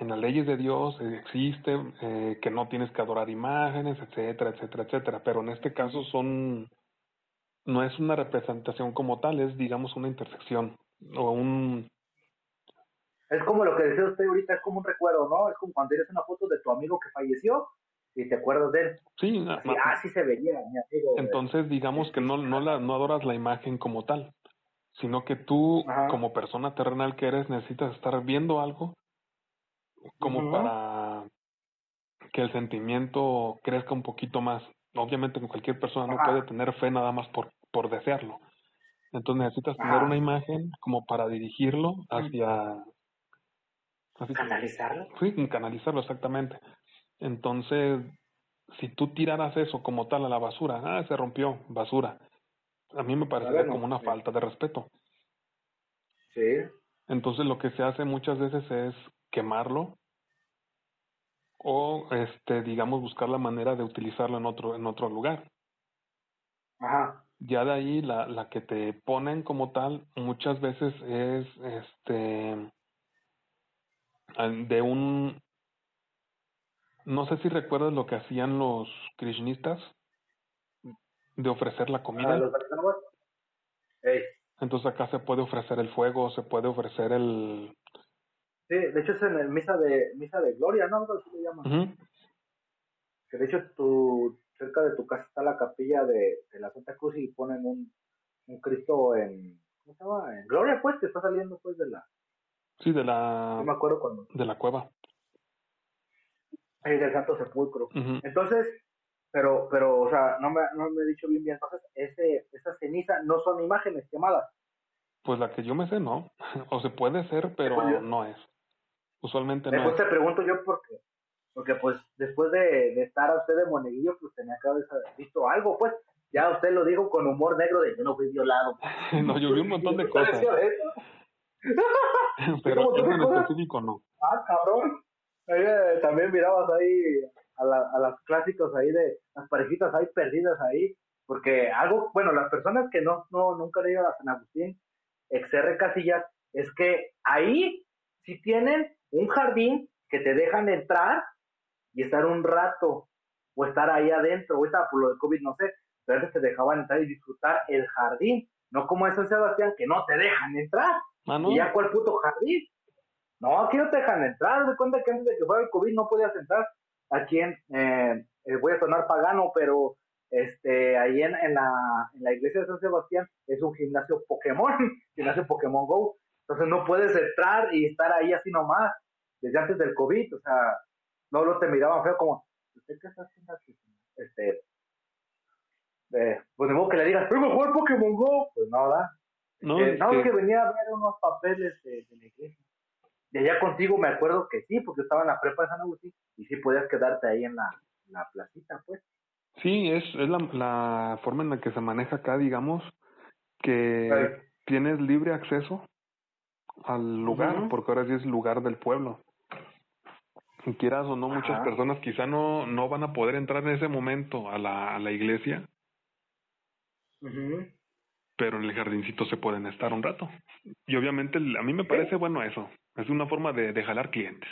en las leyes de Dios existe eh, que no tienes que adorar imágenes, etcétera, etcétera, etcétera, pero en este caso son no es una representación como tal, es digamos una intersección o un es como lo que decía usted ahorita, es como un recuerdo, ¿no? Es como cuando tienes una foto de tu amigo que falleció y te acuerdas de él. Sí, así, ah, sí se veía, mi amigo. Entonces, digamos que no, no, la, no adoras la imagen como tal, sino que tú, como persona terrenal que eres, necesitas estar viendo algo como para que el sentimiento crezca un poquito más. Obviamente, cualquier persona no puede tener fe nada más por, por desearlo. Entonces necesitas tener una imagen como para dirigirlo hacia ¿Canalizarlo? Sí, canalizarlo, exactamente. Entonces, si tú tiraras eso como tal a la basura, ah, se rompió, basura. A mí me parecería como una falta de respeto. Sí. Entonces lo que se hace muchas veces es quemarlo o este digamos buscar la manera de utilizarlo en otro en otro lugar. Ajá. Ya de ahí la la que te ponen como tal muchas veces es este de un no sé si recuerdas lo que hacían los krishnistas de ofrecer la comida. Ah, Entonces acá se puede ofrecer el fuego, se puede ofrecer el Sí, de hecho es en el misa de misa de gloria, ¿no? Así le llaman. Que de hecho tu cerca de tu casa está la capilla de, de la Santa Cruz y ponen un, un Cristo en ¿cómo se llama? En gloria pues que está saliendo pues de la Sí, de la... No me acuerdo cuando. De la cueva. Ahí del Santo Sepulcro. Entonces, pero, pero, o sea, no me, no me he dicho bien bien. Entonces, ese, esa ceniza no son imágenes quemadas. Pues la que yo me sé, no. o se puede ser, pero no es. Usualmente no Después te pregunto yo por qué. Porque pues después de, de estar a usted de moneguillo, pues tenía que haber visto algo, pues. Ya usted lo dijo con humor negro de yo no fui violado. no, yo vi un montón de cosas. pero en específico no. Ah, cabrón. Eh, también mirabas ahí a, la, a las clásicos ahí de las parejitas ahí perdidas ahí. Porque algo, bueno, las personas que no, no nunca han ido a San Agustín, XR Casillas, es que ahí sí tienen un jardín que te dejan entrar y estar un rato, o estar ahí adentro, o estar por lo de COVID, no sé, pero antes te dejaban entrar y disfrutar el jardín, no como en San Sebastián que no te dejan entrar. Ah, ¿Y ya cuál puto jardín? No, aquí no te dejan entrar, de cuenta que antes de que fuera el COVID no podías entrar. Aquí en, eh, eh, voy a sonar pagano, pero este, ahí en, en, la, en la iglesia de San Sebastián es un gimnasio Pokémon, gimnasio Pokémon Go. Entonces no puedes entrar y estar ahí así nomás, desde antes del COVID, o sea, no lo te miraban feo como, ¿usted qué está haciendo aquí? Este, eh, pues de modo que le digas, ¡vengo a jugar Pokémon Go! Pues no, ¿verdad? No, eh, es que... venía a ver unos papeles de, la iglesia. Y allá contigo me acuerdo que sí, porque estaba en la prepa de San Agustín y sí podías quedarte ahí en la, la placita, pues. Sí, es, es la, la forma en la que se maneja acá, digamos, que tienes libre acceso al lugar, porque ahora sí es lugar del pueblo. Y quieras o no, muchas personas quizá no, no van a poder entrar en ese momento a la, a la iglesia, pero en el jardincito se pueden estar un rato. Y obviamente a mí me parece bueno eso, es una forma de, de jalar clientes.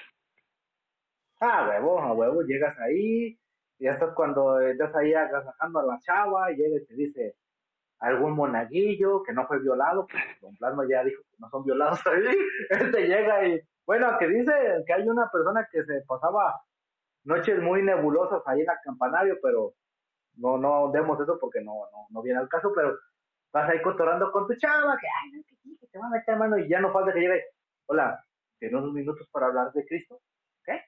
Ah, huevo, a huevo, llegas ahí, y ya estás cuando estás ahí agasajando a la chava, y llega y te dice, algún monaguillo que no fue violado, pues Don Plasma ya dijo que no son violados ahí, este llega y, bueno, que dice que hay una persona que se pasaba noches muy nebulosas ahí en el campanario, pero no, no demos eso porque no, no, no viene al caso, pero vas ahí cotorando con tu chava, que, ay, que, que te va a meter mano y ya no falta que llegue, hola, tiene unos minutos para hablar de Cristo, ¿qué?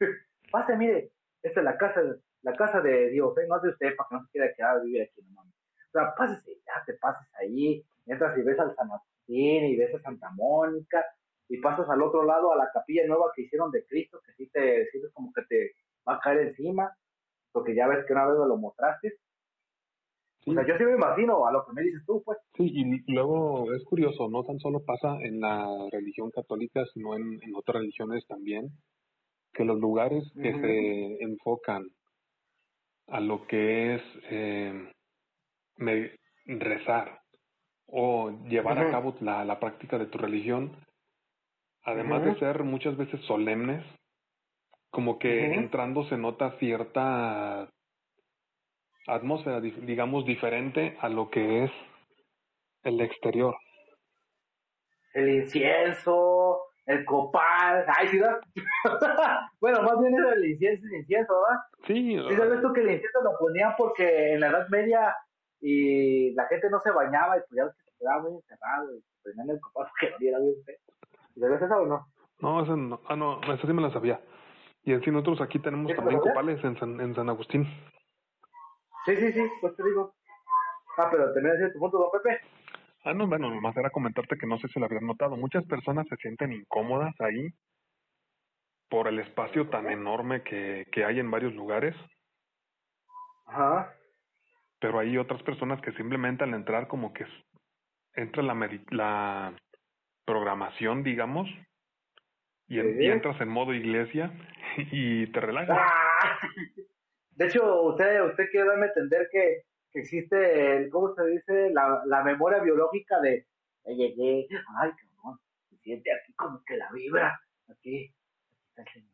Pase, mire, esta es la casa, la casa de Dios, ¿eh? no es de usted para que no se quiera quedar a vivir aquí, no. O sea, pásese, ya te pases ahí, entras y ves al San Agustín y ves a Santa Mónica y pasas al otro lado a la capilla nueva que hicieron de Cristo, que sí te sientes como que te va a caer encima, porque ya ves que una vez me lo mostraste. O sea, yo sí me imagino a lo que me dices tú, pues. Sí, y luego es curioso, no tan solo pasa en la religión católica, sino en, en otras religiones también, que los lugares que se enfocan a lo que es eh, rezar o llevar a cabo la, la, práctica de tu religión, además de ser muchas veces solemnes, como que entrando se nota cierta atmósfera, digamos, diferente a lo que es el exterior. El incienso, el copal, ay, ¿sí, bueno, más bien era el incienso, el incienso, ¿verdad? Sí. ¿Sí sabes tú que el incienso lo ponían porque en la Edad Media y la gente no se bañaba y pues ya se quedaba muy encerrado y prendían el copal porque no era bien feo. ¿Sabes eso o no? No, eso no, ah, no, eso sí me la sabía. Y en fin, nosotros aquí tenemos también copales en San, en San Agustín. Sí, sí, sí, pues te digo. Ah, pero de tu punto, don Pepe. Ah, no, bueno, nomás era comentarte que no sé si lo habías notado. Muchas personas se sienten incómodas ahí por el espacio tan enorme que, que hay en varios lugares. Ajá. Pero hay otras personas que simplemente al entrar como que entra la, la programación, digamos, y, entras en modo iglesia y te relajas. Ah. De hecho, usted, usted quiere darme a entender que, que existe, el, ¿cómo se dice? La, la memoria biológica de, llegué, ay, cabrón, se siente aquí como que la vibra, aquí, está el Señor.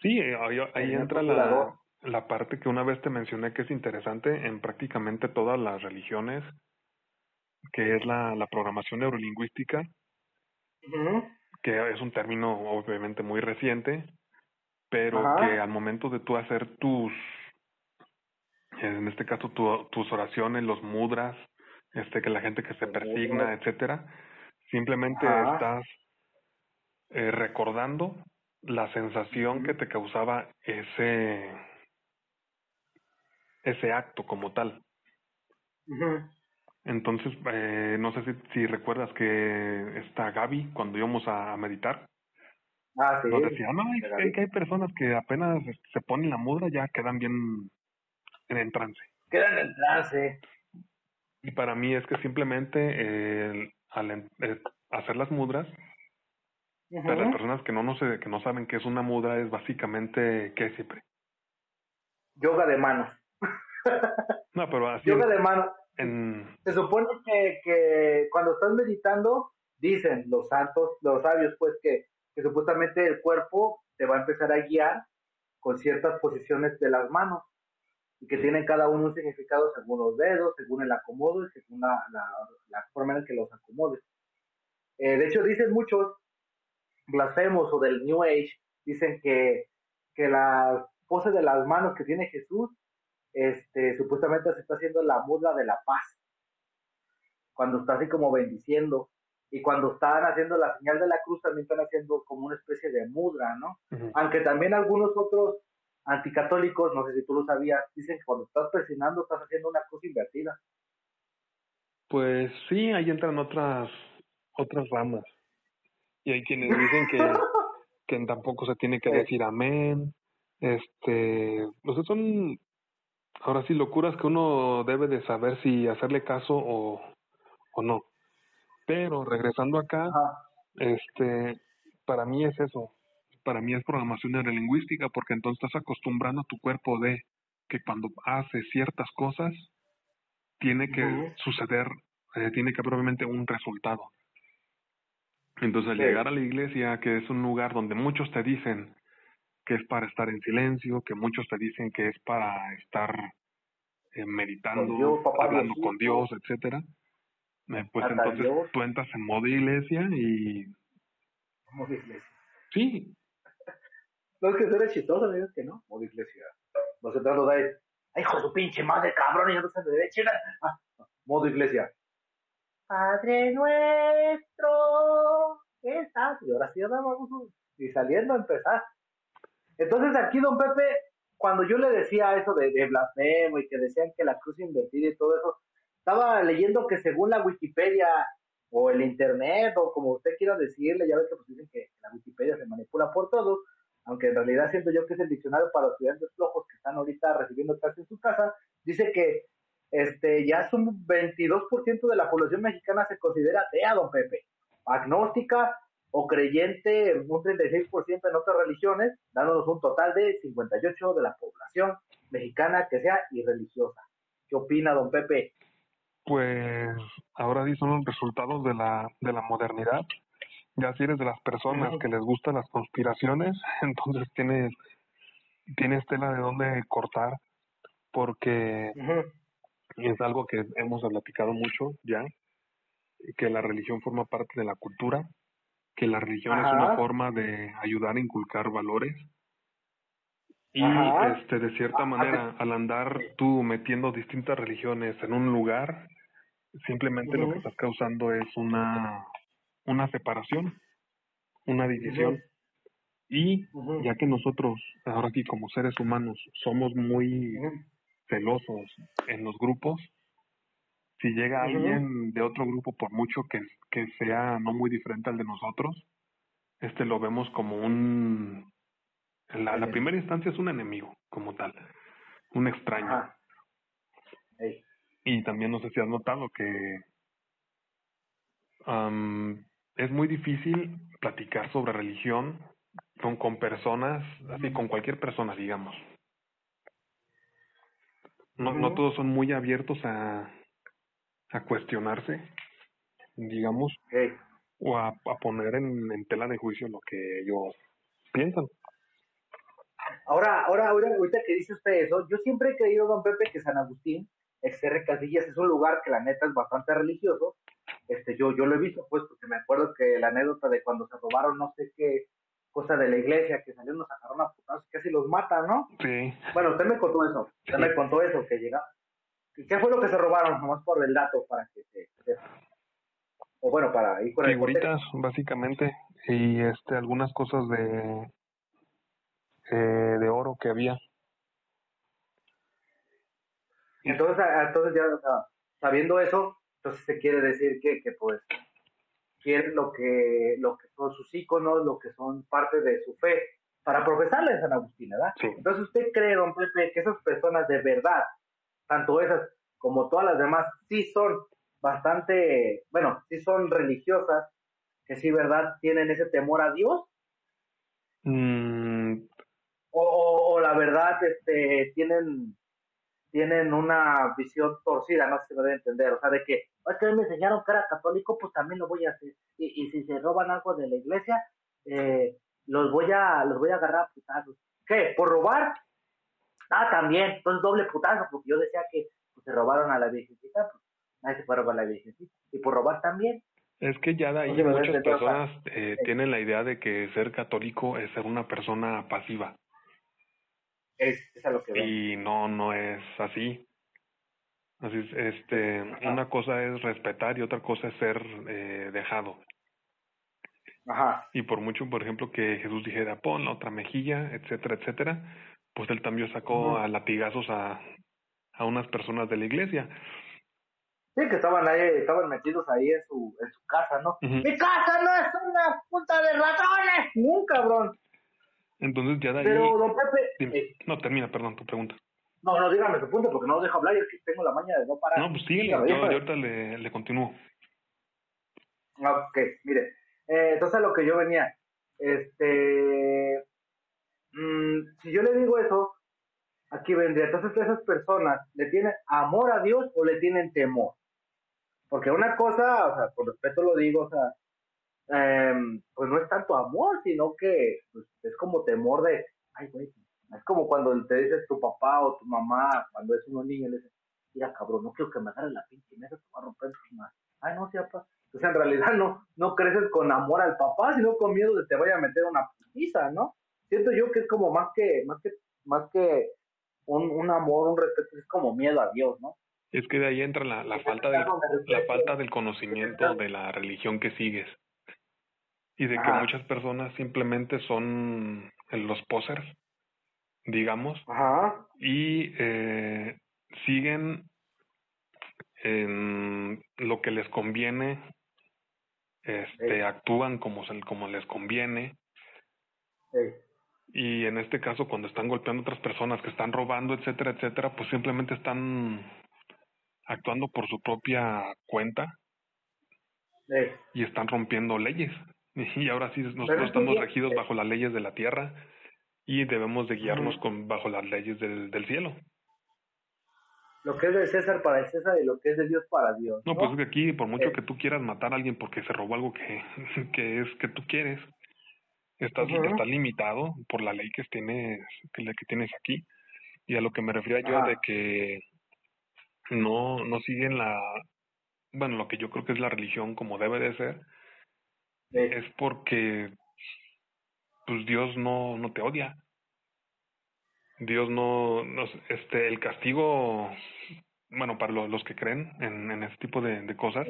Sí, ahí, ahí entra la, la parte que una vez te mencioné que es interesante en prácticamente todas las religiones, que es la, la programación neurolingüística, que es un término obviamente muy reciente, pero que al momento de tú hacer tus, en este caso tus oraciones, los mudras, este que la gente que se persigna, etcétera, simplemente estás eh, recordando la sensación que te causaba ese ese acto como tal. Entonces, eh, no sé si, si recuerdas que está Gaby cuando íbamos a meditar. Ah, sí. Nos decía, no, hay, que hay personas que apenas se ponen la mudra ya quedan bien en trance. Quedan en trance. Y para mí es que simplemente al hacer las mudras, para las personas que no, no sé, que no saben qué es una mudra, es básicamente, ¿qué siempre? Yoga de manos. No, pero así. Yoga de manos. En... Se supone que, que cuando estás meditando, dicen los santos, los sabios, pues que, que supuestamente el cuerpo te va a empezar a guiar con ciertas posiciones de las manos y que tienen cada uno un significado según los dedos, según el acomodo y según la, la, forma en que los acomodes. Eh, de hecho, dicen muchos blasfemos o del New Age, dicen que, que la pose de las manos que tiene Jesús, este, supuestamente se está haciendo la muda de la paz, cuando está así como bendiciendo, y cuando están haciendo la señal de la cruz también están haciendo como una especie de mudra, ¿no? Aunque también algunos otros anticatólicos, no sé si tú lo sabías, dicen que cuando estás presionando estás haciendo una cruz invertida. Pues sí, ahí entran otras otras ramas. Y hay quienes dicen que, que tampoco se tiene que decir amén. Este, pues son ahora sí locuras que uno debe de saber si hacerle caso o, o no. Pero regresando acá, este, para mí es eso, para mí es programación neurolingüística porque entonces estás acostumbrando a tu cuerpo de que cuando hace ciertas cosas tiene que suceder, eh, tiene que haber obviamente un resultado. Entonces al llegar a la iglesia, que es un lugar donde muchos te dicen que es para estar en silencio, que muchos te dicen que es para estar eh, meditando, hablando con Dios, etcétera, eh, pues entonces tú entras en modo iglesia y... Modo iglesia. Sí, no es que eres chistoso, es que no. Modo iglesia. Nosotros nos da, ¡ay, hijo de su pinche madre, cabrón! Y yo no sé de derecha. Ah, modo iglesia. Padre nuestro, ¿qué estás? Y ahora sí, vamos. Y saliendo a empezar. Entonces aquí, don Pepe, cuando yo le decía eso de, de blasfemo y que decían que la cruz invertida y todo eso, estaba leyendo que según la Wikipedia o el Internet o como usted quiera decirle, ya ve que pues dicen que la Wikipedia se manipula por todos, aunque en realidad siento yo que es el diccionario para estudiantes flojos que están ahorita recibiendo clases en su casa, dice que este ya un 22% de la población mexicana se considera atea, don Pepe, agnóstica o creyente, un 36% en otras religiones, dándonos un total de 58% de la población mexicana que sea irreligiosa. ¿Qué opina, don Pepe? Pues ahora sí son los resultados de la, de la modernidad ya si eres de las personas que les gustan las conspiraciones, entonces tienes, tienes tela de dónde cortar, porque es algo que hemos platicado mucho ya, que la religión forma parte de la cultura, que la religión es una forma de ayudar a inculcar valores. Y este de cierta manera, al andar tú metiendo distintas religiones en un lugar, simplemente lo que estás causando es una una separación, una división. Y ya que nosotros, ahora aquí como seres humanos, somos muy celosos en los grupos, si llega alguien de otro grupo, por mucho que, que sea no muy diferente al de nosotros, este lo vemos como un... La, la primera instancia es un enemigo, como tal, un extraño. Y también no sé si has notado que es muy difícil platicar sobre religión con, con personas, así con cualquier persona, digamos. No, no todos son muy abiertos a, a cuestionarse, digamos, o a, a poner en, en, tela de juicio lo que ellos piensan. Ahora, ahora, ahora, ahorita que dice usted eso, yo siempre he creído, don Pepe, que San Agustín, ex Casillas, es un lugar que la neta es bastante religioso, este, yo, yo lo he visto, pues, porque me acuerdo que la anécdota de cuando se robaron no sé qué cosa de la iglesia, que salieron, nos sacaron a putazos, casi los matan, ¿no? Sí. Bueno, usted me contó eso, usted me contó eso, que llega. ¿Y qué fue lo que se robaron? Nomás por el dato, para que se... o bueno, para ir con Figuritas, básicamente, y este, algunas cosas de... Eh, de oro que había. Entonces, entonces ya, sabiendo eso, Entonces se quiere decir que, que pues quieren lo que, lo que son sus íconos, lo que son parte de su fe, para profesarle en San Agustín, ¿verdad? Entonces usted cree, don Pepe, que esas personas de verdad, tanto esas como todas las demás, sí son bastante, bueno, sí son religiosas, que sí, ¿verdad? Tienen ese temor a Dios. Mm. O, o, la verdad, este, tienen, tienen una visión torcida, no sé si me debe entender, o sea, de que, es que me enseñaron que era católico, pues también lo voy a hacer. Y, y si se roban algo de la iglesia, eh, los voy a, los voy a agarrar a putazos. ¿Qué? ¿Por robar? Ah, también, entonces doble putazo, porque yo decía que pues, se robaron a la virgencita, pues nadie se fue a robar a la virgencita. Y por robar también. Es que ya de ahí muchas personas eh, tienen la idea de que ser católico es ser una persona pasiva. Es, es a lo que Y no, no es así. Así es, este, una cosa es respetar y otra cosa es ser eh, dejado. Ajá. Y por mucho, por ejemplo, que Jesús dijera, pon la otra mejilla, etcétera, etcétera, pues él también sacó a latigazos a, a unas personas de la iglesia. Sí, que estaban ahí, estaban metidos ahí en su, en su casa, ¿no? ¡Mi casa no es una puta de ratones! ¡Un cabrón! Entonces ya de ahí... Pero, don Pepe... Eh, no, termina, perdón, tu pregunta. No, no, dígame su punto, porque no lo dejo hablar y es que tengo la maña de no parar. No, pues sí, yo, ahorita le, le continúo. Ok, mire, eh, entonces lo que yo venía, este, mmm, si yo le digo eso, aquí vendría, entonces esas personas le tienen amor a Dios o le tienen temor. Porque una cosa, o sea, por respeto lo digo, o sea, eh, pues no es tanto amor, sino que pues, es como temor de, ay, güey, es como cuando te dices tu papá o tu mamá, cuando es un niño, le dices, mira, cabrón, no quiero que me agarre la pinche mesa, te va a romper tu madre. Ay, no, sí, papá. Entonces, en realidad no, no creces con amor al papá, sino con miedo de que te vaya a meter una putiza, ¿no? Siento yo que es como más que, más que, más que un, un amor, un respeto, es como miedo a Dios, ¿no? Es que de ahí entra la, la falta del, la falta del conocimiento de la religión que sigues. Y de que muchas personas simplemente son los posers, digamos, Ajá. y eh, siguen en lo que les conviene este, actúan como, se, como les conviene. Y en este caso, cuando están golpeando a otras personas que están robando, etcétera, etcétera, pues simplemente están actuando por su propia cuenta y están rompiendo leyes. Y ahora sí, nosotros estamos regidos bajo las leyes de la tierra y debemos de guiarnos con bajo las leyes del, del cielo lo que es de César para el César y lo que es de Dios para Dios. No, pues es que aquí, por mucho eh. que tú quieras matar a alguien porque se robó algo que, que es que tú quieres, estás, estás limitado por la ley que tienes, que, que tienes aquí. Y a lo que me refiero yo de que no, no siguen la, bueno, lo que yo creo que es la religión como debe de ser, es porque pues Dios no, no te odia. Dios no, este, el castigo, bueno, para los, que creen en, en este tipo de, de cosas,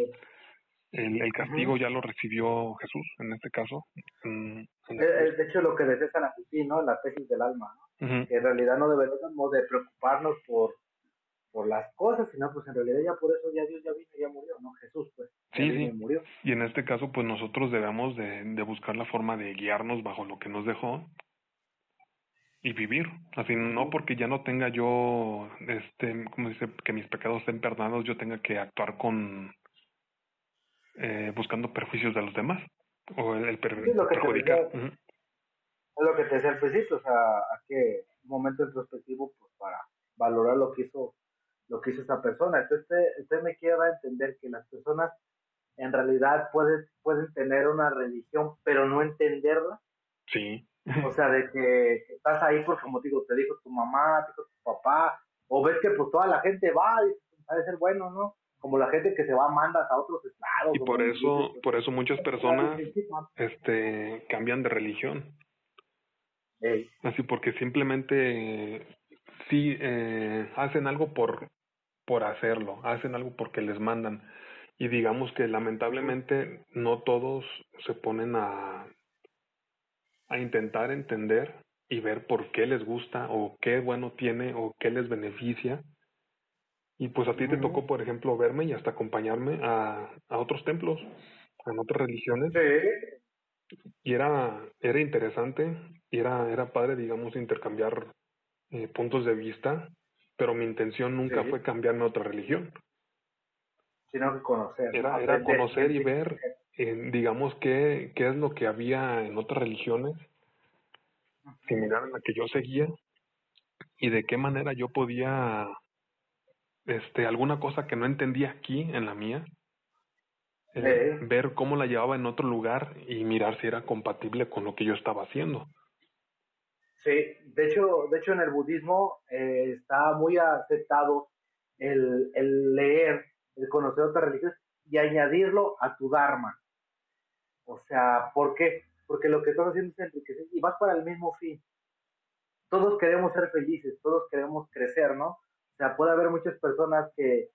el, el castigo ya lo recibió Jesús, en este caso. Eh, eh, de hecho, lo que decía San Agustín, ¿no? La tesis del alma, ¿no? Que en realidad no deberíamos de preocuparnos por, por las cosas, sino pues en realidad ya por eso ya Dios ya vino y ya murió, ¿no? Jesús, pues. Sí, sí. Murió. Y en este caso, pues nosotros debemos de, de buscar la forma de guiarnos bajo lo que nos dejó, y vivir. Así no porque ya no tenga yo, este, como dice, que mis pecados estén perdonados, yo tenga que actuar con eh, buscando perjuicios de los demás o el, perjudicar. Es lo que te decía al principio, o sea, a un momento introspectivo pues para valorar lo que hizo lo que hizo esa persona. Entonces usted, usted me quiere dar a entender que las personas en realidad pueden, pueden tener una religión pero no entenderla. Sí. O sea, de que estás ahí porque, como te digo, te dijo tu mamá, te dijo tu papá, o ves que pues toda la gente va y parece ser bueno, ¿no? Como la gente que se va mandas a otros estados. Y por eso, por eso muchas personas este cambian de religión. Así porque simplemente sí eh, hacen algo por por hacerlo, hacen algo porque les mandan. Y digamos que lamentablemente no todos se ponen a a intentar entender y ver por qué les gusta o qué bueno tiene o qué les beneficia Y pues a ti te tocó, por ejemplo, verme y hasta acompañarme a, a otros templos, en otras religiones. Sí. Y era, era interesante, y era, era padre, digamos, intercambiar eh, puntos de vista, pero mi intención nunca fue cambiarme a otra religión. Sino que conocer. Era, era conocer y ver, eh, digamos, qué, qué es lo que había en otras religiones similar a la que yo seguía y de qué manera yo podía este alguna cosa que no entendía aquí en la mía. Eh, ver cómo la llevaba en otro lugar y mirar si era compatible con lo que yo estaba haciendo. Sí de hecho de hecho en el budismo eh, está muy aceptado el, el leer el conocer otras religiones y añadirlo a tu dharma. O sea ¿por qué? porque lo que estás haciendo es enriquecer y vas para el mismo fin. Todos queremos ser felices, todos queremos crecer, ¿no? O sea, puede haber muchas personas que,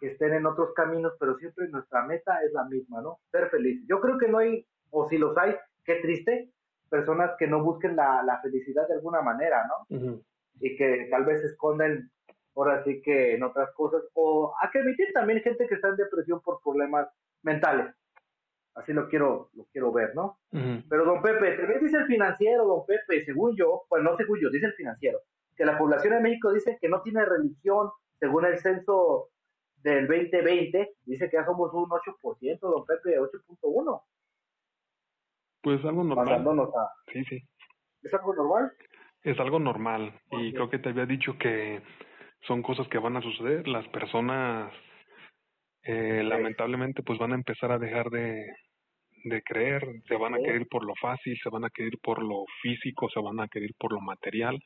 que estén en otros caminos, pero siempre nuestra meta es la misma, ¿no? Ser felices. Yo creo que no hay, o si los hay, qué triste, personas que no busquen la, la felicidad de alguna manera, ¿no? Y que tal vez se esconden ahora sí que en otras cosas, o hay que admitir también gente que está en depresión por problemas mentales, Así lo quiero, lo quiero ver, ¿no? Pero don Pepe, también dice el financiero, don Pepe, según yo, pues no según yo, dice el financiero, que la población de México dice que no tiene religión, según el censo del 2020, dice que ya somos un 8%, don Pepe, 8.1. Pues algo normal. Sí, sí. ¿Es algo normal? Es algo normal. Y creo que te había dicho que son cosas que van a suceder. Las personas, eh, lamentablemente, pues van a empezar a dejar de, de creer, se van a querer por lo fácil, se van a querer por lo físico, se van a querer por lo material.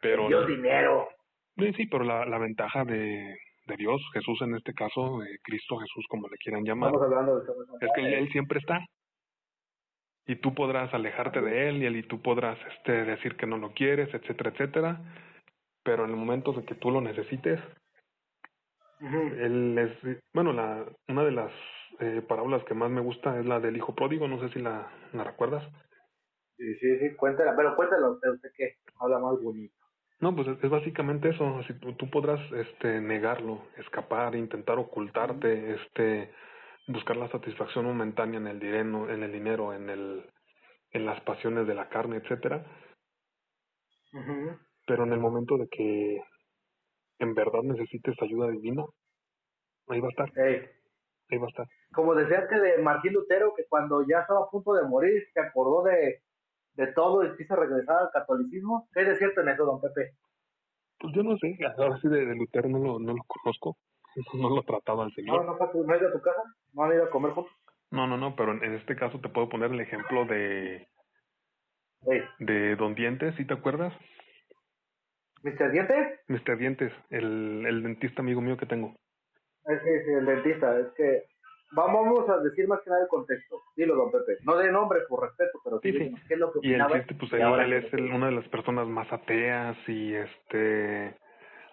Pero Dios dinero. Sí, sí, pero la, la ventaja de, de Dios, Jesús en este caso, eh, Cristo Jesús como le quieran llamar, es que él, siempre está. Y tú podrás alejarte de él y él y tú podrás este decir que no lo quieres, etcétera, etcétera, pero en el momento de que tú lo necesites, él es, bueno, la, una de las eh, parábolas que más me gusta es la del hijo pródigo, no sé si la, la recuerdas. Sí, sí, sí, cuéntala, pero cuéntalo usted, usted que habla más bonito. No, pues es, básicamente eso, si tú, tú, podrás este, negarlo, escapar, intentar ocultarte, este, buscar la satisfacción momentánea en el dinero, en el dinero, en el, en las pasiones de la carne, etcétera. Pero en el momento de que en verdad necesites ayuda divina, ahí va a estar. Ahí va a estar. Como decía antes de Martín Lutero, que cuando ya estaba a punto de morir, se acordó de, de todo y quiso regresar al catolicismo. ¿Qué es cierto en eso, don Pepe? Pues yo no sé, ahora sí de, Lutero no lo, no lo conozco, no lo trataba al señor. ¿No, no, no has ido a tu casa? ¿No han ido a comer juntos? No, no, no, pero en, este caso te puedo poner el ejemplo de... De Don Dientes, ¿sí te acuerdas? ¿Mr. Dientes? Mr. Dientes, el, el dentista amigo mío que tengo. Sí, sí, el dentista. Es que vamos a decir más que nada el contexto. Dilo, don Pepe. No de nombre por respeto, pero sí, sí. ¿qué es lo que Y el chiste, pues él, es una de las personas más ateas y este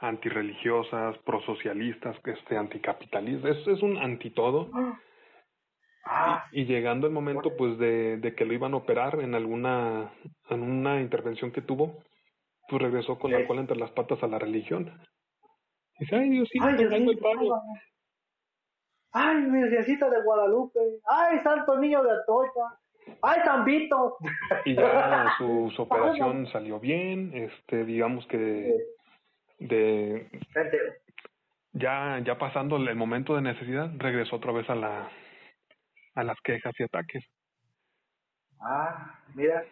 antirreligiosas, prosocialistas, este anticapitalistas. Es, es un anti todo. Ah. Y, llegando el momento, pues, de, de que lo iban a operar en alguna, en una intervención que tuvo, pues regresó con la cola entre las patas a la religión. Dice, ay Dios, sí, ay, el palo. Ay, Virgencita de Guadalupe. Ay, Santo Niño de Atocha. Ay, San Vito. Y ya su, su operación salió bien, este, digamos que de, ya, ya pasando el momento de necesidad, regresó otra vez a la, a las quejas y ataques. Ah, mira,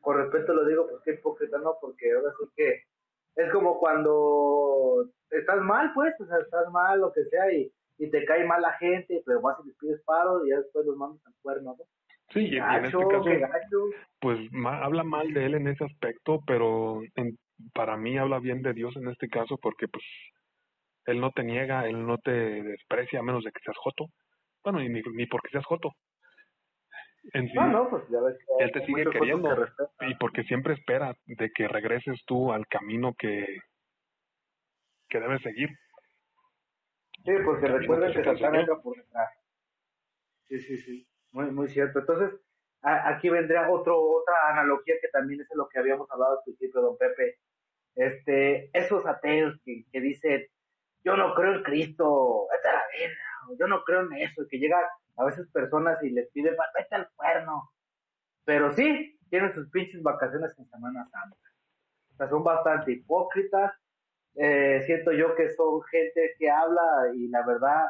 con respeto lo digo porque es hipócrita, no, porque ahora sí que es como cuando estás mal, pues, o sea, estás mal, lo que sea, y, y te cae mal la gente, pero vas y les pides paro y ya después los mandas al cuerno, ¿no? Sí, y en este caso, pues habla mal de él en ese aspecto, pero en, para mí habla bien de Dios en este caso porque pues él no te niega, él no te desprecia a menos de que seas joto. Bueno, ni, ni porque seas joto. En sí, no, no, pues ya ves él te sigue queriendo y porque siempre espera de que regreses tú al camino que, que debes seguir. Sí, porque recuerden que Satán entra por detrás. Sí, sí, sí, muy, muy cierto. Entonces, aquí vendría otro, otra analogía que también es lo que habíamos hablado al principio, don Pepe. este, esos ateos que, que dicen, yo no creo en Cristo, vete a la verga, yo no creo en eso, que llegan a veces personas y les piden, vete al cuerno. Pero sí, tienen sus pinches vacaciones en Semana Santa. O sea, son bastante hipócritas. Eh, siento yo que son gente que habla y la verdad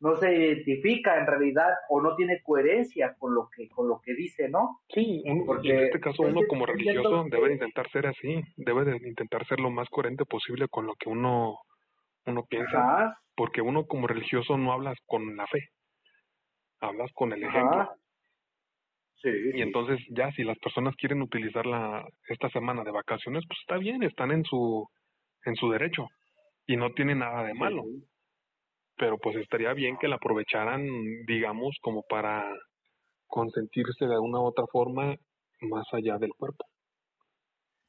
no se identifica en realidad o no tiene coherencia con lo que con lo que dice, ¿no? Sí, Porque, en este caso uno como religioso debe intentar ser así, debe de intentar ser lo más coherente posible con lo que uno uno piensa, porque uno como religioso no hablas con la fe, hablas con el ejemplo. Sí, y entonces ya si las personas quieren utilizar la esta semana de vacaciones, pues está bien, están en su en su derecho y no tiene nada de malo. Pero pues estaría bien que la aprovecharan, digamos, como para consentirse de una u otra forma más allá del cuerpo.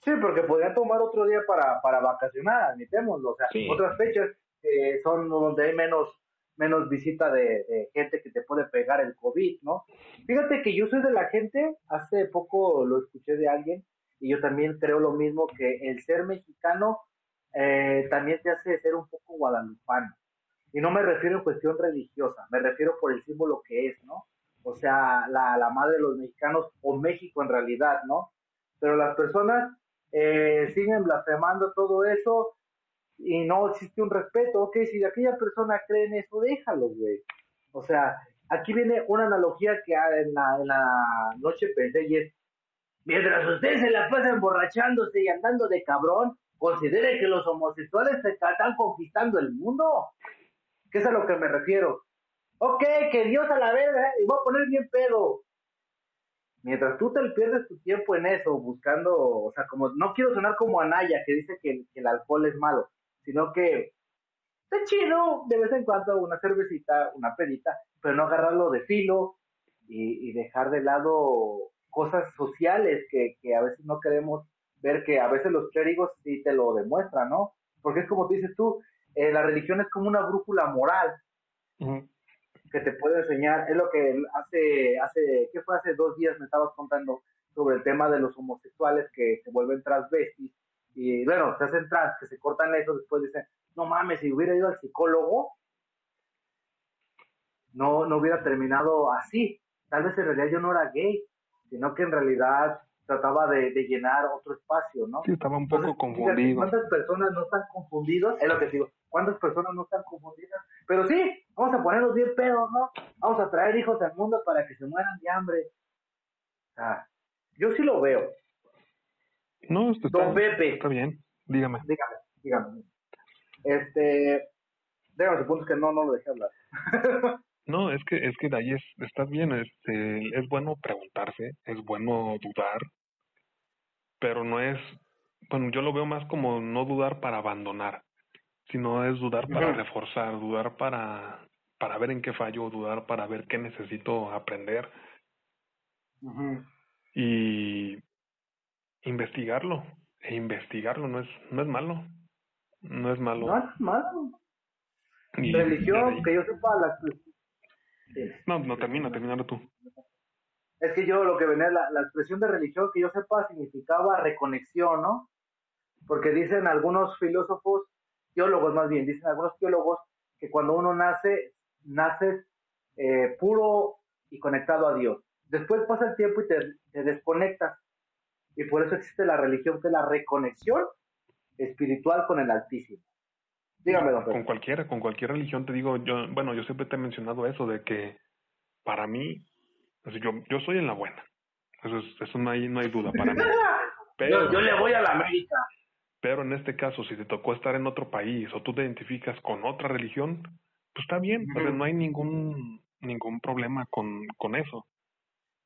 Sí, porque podrían tomar otro día para, para vacacionar, admitémoslo. O sea, otras fechas eh, son donde hay menos menos visita de, gente que te puede pegar el COVID, ¿no? Fíjate que yo soy de la gente, hace poco lo escuché de alguien, y yo también creo lo mismo, que el ser mexicano eh, también te hace ser un poco guadalupano. Y no me refiero en cuestión religiosa, me refiero por el símbolo que es, ¿no? O sea, la, la madre de los mexicanos, o México en realidad, ¿no? Pero las personas eh, siguen blasfemando todo eso y no existe un respeto. Ok, si aquella persona cree en eso, déjalo, güey. O sea, aquí viene una analogía que en la, en la noche pensé y es, mientras usted se la pasa emborrachándose y andando de cabrón, considere que los homosexuales se están conquistando el mundo. ¿Qué es a lo que me refiero? Ok, que Dios a la verga, y voy a poner bien pedo. Mientras tú te pierdes tu tiempo en eso, buscando, o sea, como, no quiero sonar como Anaya, que dice que el alcohol es malo sino que está chido de vez en cuando una cervecita, una pedita, pero no agarrarlo de filo y, dejar de lado cosas sociales que, a veces no queremos ver, que a veces los clérigos sí te lo demuestran, ¿no? Porque es como dices tú, eh, la religión es como una brújula moral que te puede enseñar, es lo que hace, hace, ¿qué fue hace dos días me estabas contando sobre el tema de los homosexuales que se vuelven transvestis y bueno, se hacen trans, que se cortan eso, después dicen, no mames, si hubiera ido al psicólogo, no, no hubiera terminado así. Tal vez en realidad yo no era gay, sino que en realidad trataba de, llenar otro espacio, ¿no? Sí, estaba un poco confundido. ¿Cuántas personas no están confundidos? Es lo que digo. ¿Cuántas personas no están confundidas? Pero sí, vamos a ponernos bien pedos, ¿no? Vamos a traer hijos al mundo para que se mueran de hambre. yo sí lo veo. No, esto está, Don Pepe. Está bien, dígame. Dígame, dígame. Este, dígame, supongo que no, no lo dejé hablar. no, es que, es que de ahí es, estás bien, este, es bueno preguntarse, es bueno dudar, pero no es, bueno, yo lo veo más como no dudar para abandonar, sino es dudar para reforzar, dudar para, para ver en qué fallo, dudar para ver qué necesito aprender. Y investigarlo e investigarlo no es no es malo no es malo. No es malo. Religión que yo sepa la no no termina terminalo tú es que yo lo que venía la, la expresión de religión que yo sepa significaba reconexión no porque dicen algunos filósofos teólogos más bien dicen algunos teólogos que cuando uno nace naces eh, puro y conectado a Dios. Después pasa el tiempo y te, te desconectas. Y por eso existe la religión, que es la reconexión espiritual con el Altísimo. Dígame, don Con cualquiera, con cualquier religión te digo, yo, bueno, yo siempre te he mencionado eso, de que para mí, yo, yo soy en la buena. Eso, eso no, hay, no hay duda para mí. Pero, yo, le voy a la América. Pero en este caso, si te tocó estar en otro país o tú te identificas con otra religión, pues está bien, no hay ningún ningún problema con, con eso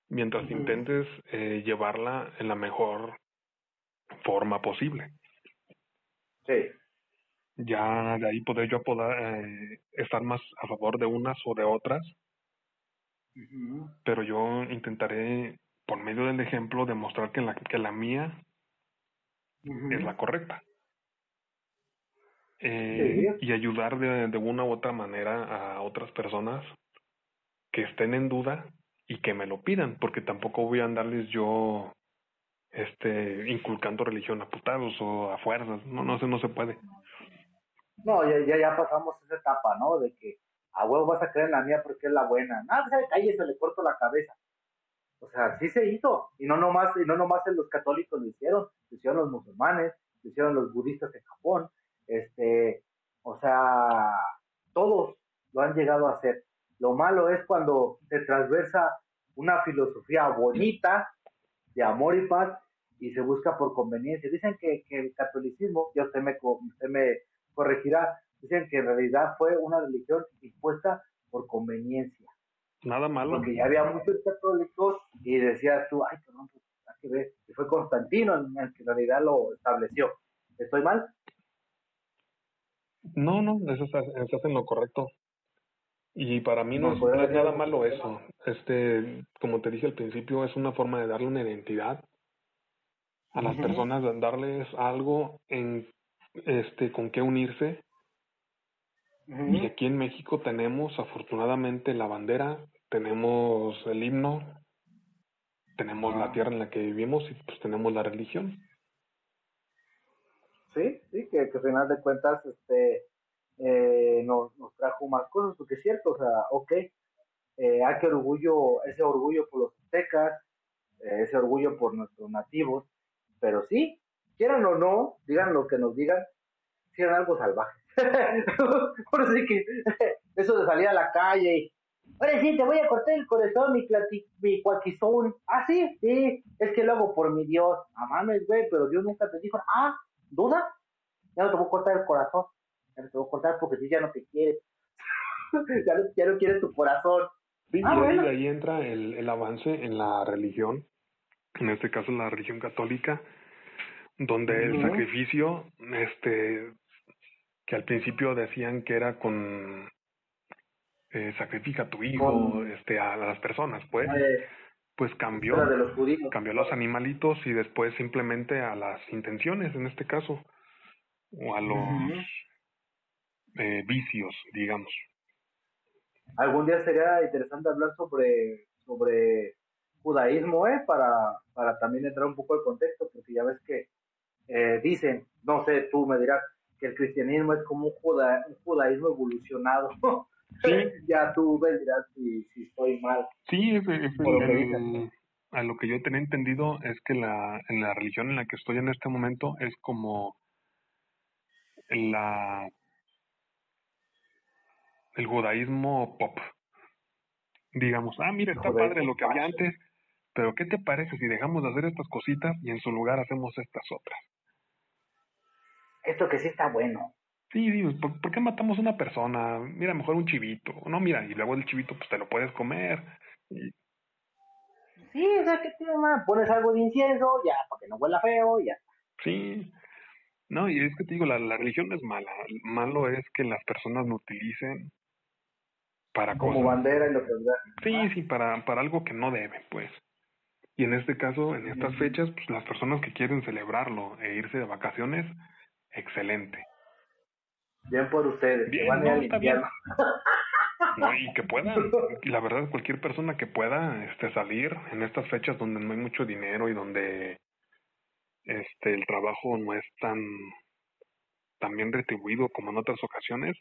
mientras intentes eh, llevarla en la mejor forma posible. Sí. Ya de ahí poder yo poder eh, estar más a favor de unas o de otras, pero yo intentaré por medio del ejemplo demostrar que la que la mía es la correcta. Eh, y ayudar de, de una u otra manera a otras personas que estén en duda y que me lo pidan, porque tampoco voy a andarles yo este inculcando religión a putados o a fuerzas, no, no sé, no se puede. No, ya, ya, pasamos esa etapa, ¿no? De que a huevo vas a creer en la mía porque es la buena. Nada, se se le corto la cabeza. O sea, sí se hizo. Y no nomás, y no nomás los católicos lo hicieron, lo hicieron los musulmanes, lo hicieron los budistas en Japón. Este, o sea, todos lo han llegado a hacer. Lo malo es cuando se transversa una filosofía bonita de amor y paz y se busca por conveniencia. Dicen que, el catolicismo, ya usted me, usted me corregirá, dicen que en realidad fue una religión impuesta por conveniencia. Nada malo. Porque ya había muchos católicos y decías tú, ay, perdón, pues hay que ver. Y fue Constantino el que en realidad lo estableció. ¿Estoy mal? No, no, eso estás en lo correcto. Y para mí no, es, nada malo eso. Este, como te dije al principio, es una forma de darle una identidad a las personas, darles algo en este con qué unirse. Y aquí en México tenemos afortunadamente la bandera, tenemos el himno, tenemos la tierra en la que vivimos y pues tenemos la religión. Sí, sí, que, que al final de cuentas este eh, nos, nos trajo más cosas, porque es cierto, o sea, ok, eh, hay que orgullo, ese orgullo por los aztecas, eh, ese orgullo por nuestros nativos, pero sí, quieran o no, digan lo que nos digan, si eran algo salvaje. por así que eso de salir a la calle y, ahora sí, te voy a cortar el corazón, mi, mi cuaquizón. Ah, sí, sí, es que lo hago por mi Dios. Ah, mames, güey, pero Dios nunca te dijo, ah, ¿duda? Ya no te voy a cortar el corazón ya no te voy a cortar porque si ya no te quiere. ya, no, ya no quiere tu corazón. Sí, ah, y ahí entra el, el avance en la religión, en este caso la religión católica, donde el sacrificio, este, que al principio decían que era con eh, sacrifica a tu hijo, este, a las personas, pues, eh, pues cambió, cambió a los animalitos y después simplemente a las intenciones, en este caso, o a los eh, vicios, digamos. Algún día sería interesante hablar sobre, sobre judaísmo, ¿eh? Para, para también entrar un poco al contexto, porque ya ves que eh, dicen, no sé, tú me dirás, que el cristianismo es como un, un judaísmo evolucionado. Sí. ya tú dirás si, si estoy mal. Sí, es, a lo que yo tenía entendido es que la, en la religión en la que estoy en este momento es como la el judaísmo pop. Digamos, ah, mira, está padre lo que había antes, pero ¿qué te parece si dejamos de hacer estas cositas y en su lugar hacemos estas otras? Esto que sí está bueno. Sí, digo, ¿por, qué matamos a una persona? Mira, mejor un chivito. No, mira, y luego el chivito pues te lo puedes comer. Sí, o sea, ¿qué tema? Pones algo de incienso, ya, para que no huela feo, ya. Sí, no, y es que te digo, la, la religión no es mala. Malo es que las personas lo utilicen para como bandera y lo que Sí, sí, para, para algo que no debe, pues. Y en este caso, en estas fechas, pues las personas que quieren celebrarlo e irse de vacaciones, excelente. Bien por ustedes, bien, van no, está bien. No, y que puedan, la verdad, cualquier persona que pueda este, salir en estas fechas donde no hay mucho dinero y donde este el trabajo no es tan, tan bien retribuido como en otras ocasiones,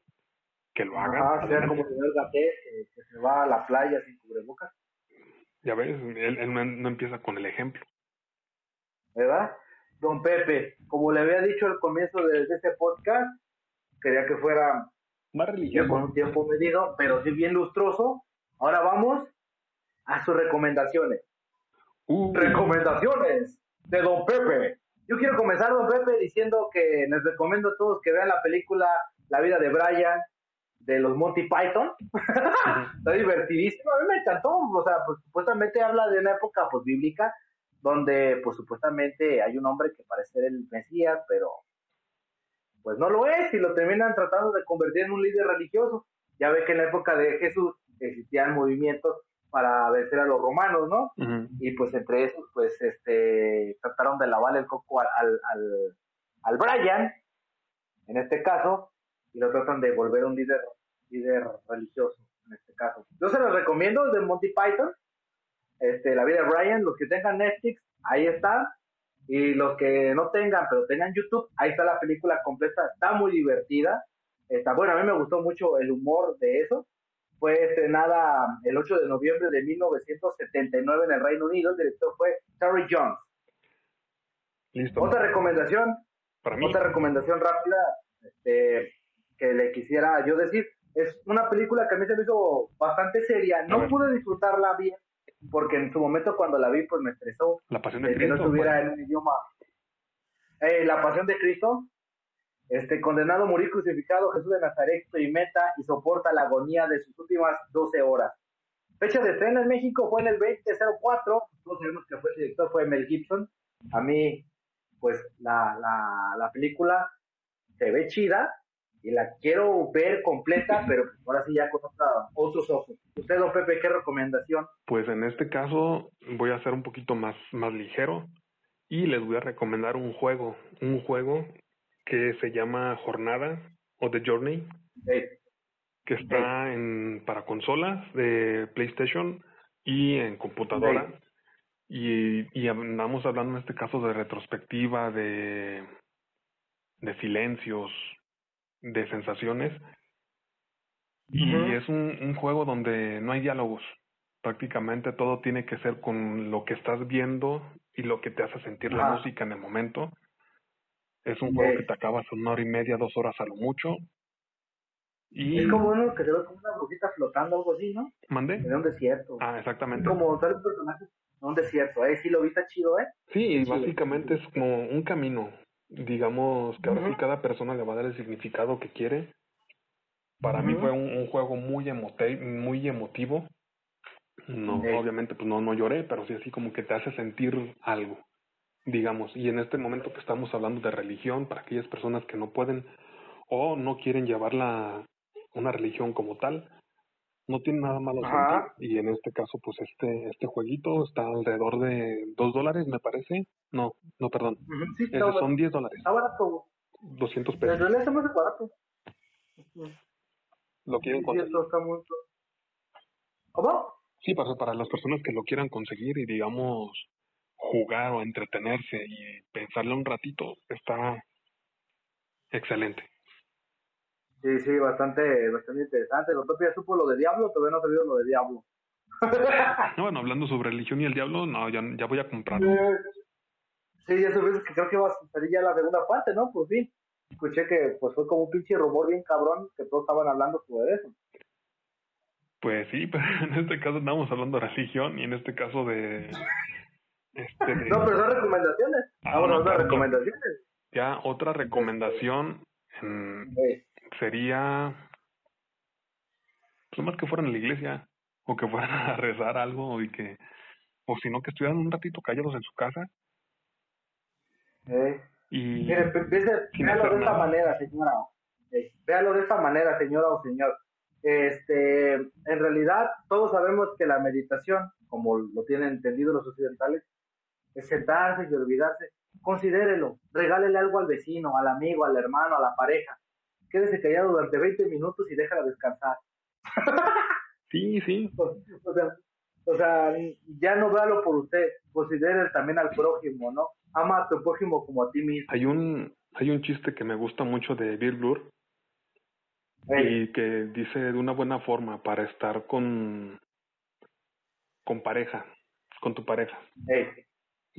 que lo haga. sea como el Gaté, que, se va a la playa sin cubrebocas. Ya ves, él, no, empieza con el ejemplo. ¿Verdad? Don Pepe, como le había dicho al comienzo de, este podcast, quería que fuera más religioso. Con un tiempo medido, pero sí bien lustroso. Ahora vamos a sus recomendaciones. Uh. Recomendaciones de Don Pepe. Yo quiero comenzar, Don Pepe, diciendo que les recomiendo a todos que vean la película La vida de Brian, de los Monty Python. Está divertidísimo, a mí me encantó, o sea, pues supuestamente habla de una época pues bíblica donde pues supuestamente hay un hombre que parece ser el Mesías, pero pues no lo es y lo terminan tratando de convertir en un líder religioso. Ya ve que en la época de Jesús existían movimientos para vencer a los romanos, ¿no? Y pues entre esos, pues, este, trataron de lavarle el coco al, al, al Brian, en este caso, y lo tratan de volver un líder, líder religioso, en este caso. Yo se los recomiendo de Monty Python, este, La vida de Brian, los que tengan Netflix, ahí está, Y los que no tengan, pero tengan YouTube, ahí está la película completa, está muy divertida. Está, bueno, a mí me gustó mucho el humor de eso. Fue estrenada el 8 de noviembre de 1979 en el Reino Unido. El director fue Terry Jones. Listo. Otra recomendación, Para mí. otra recomendación rápida este, que le quisiera yo decir. Es una película que a mí se me hizo bastante seria. No pude disfrutarla bien porque en su momento cuando la vi pues me estresó La pasión de de que no Cristo. estuviera pues. en un idioma. Eh, la pasión de Cristo, este condenado a morir crucificado, Jesús de Nazaret experimenta y soporta la agonía de sus últimas 12 horas. Fecha de estreno en México fue en el 2004. Todos sabemos que fue el director fue Mel Gibson. A mí, pues la, la, la película se ve chida y la quiero ver completa, pero ahora sí ya con otra- otros ojos. Usted, don Pepe, ¿qué recomendación? Pues en este caso voy a ser un poquito más, más ligero y les voy a recomendar un juego, un juego que se llama Jornada o The Journey, Eh, que está en para consolas de PlayStation y en computadora. Y, y andamos hablando en este caso de retrospectiva, de, de silencios, de sensaciones. Y es un, un juego donde no hay diálogos. Prácticamente todo tiene que ser con lo que estás viendo y lo que te hace sentir la música en el momento. Es un juego que te acabas una hora y media, dos horas a lo mucho. Y Es como uno que se ve como una brujita flotando, algo así, ¿no? mandé. En un desierto. Ah, es exactamente. como un personaje en un desierto, ¿eh? Sí, lo vi, está chido, ¿eh? Sí, y básicamente es como un camino. Digamos que ahora sí cada persona le va a dar el significado que quiere. Para mí fue un, un juego muy emote muy emotivo. No, obviamente pues no, no lloré, pero sí así como que te hace sentir algo, digamos. Y en este momento que estamos hablando de religión, para aquellas personas que no pueden o no quieren llevar la, una religión como tal, no tiene nada malo. Y en este caso, pues este, este jueguito está alrededor de dos dólares, me parece. No, no, perdón. Sí, Ese barato. son 10 dólares, está barato. 200 En pesos. realidad está muy barato. ¿Lo Sí, quieren sí, conseguir? está muy... ¿Cómo? Sí, para, para las personas que lo quieran conseguir y digamos jugar o entretenerse y pensarle un ratito, está excelente. Sí, sí, bastante, bastante interesante. Lo propio ya supo lo de Diablo, todavía no ha salido lo de Diablo. No, bueno, hablando sobre religión y el diablo, no, ya, ya voy a comprarlo. Sí, ya sabes que creo que va a salir ya la segunda parte, ¿no? Por fin. Escuché que pues fue como un pinche rumor bien cabrón que todos estaban hablando sobre eso. Pues sí, pero en este caso estamos hablando de religión y en este caso de... Este, de- No, pero son recomendaciones. Ah, Ah, bueno, no, recomendaciones. Ya otra recomendación mm, Eh, sería pues más que fueran a la iglesia o que fueran a rezar algo y que o si no que estuvieran un ratito callados en su casa eh. y Mire, véalo de esta manera, señora. Eh, véalo de esta manera, señora o señor. Este, en realidad, todos sabemos que la meditación, como lo tienen entendido los occidentales, es sentarse y olvidarse. Considérelo, regálele algo al vecino, al amigo, al hermano, a la pareja. Quédese callado durante 20 minutos y déjala descansar. sí sí O, o sea, o sea, ya no véalo por usted, considere también al prójimo, ¿no? Ama a tu prójimo como a ti mismo. hay un hay un chiste que me gusta mucho de Bill Ey, y que dice de una buena forma para estar con con pareja con tu pareja ey.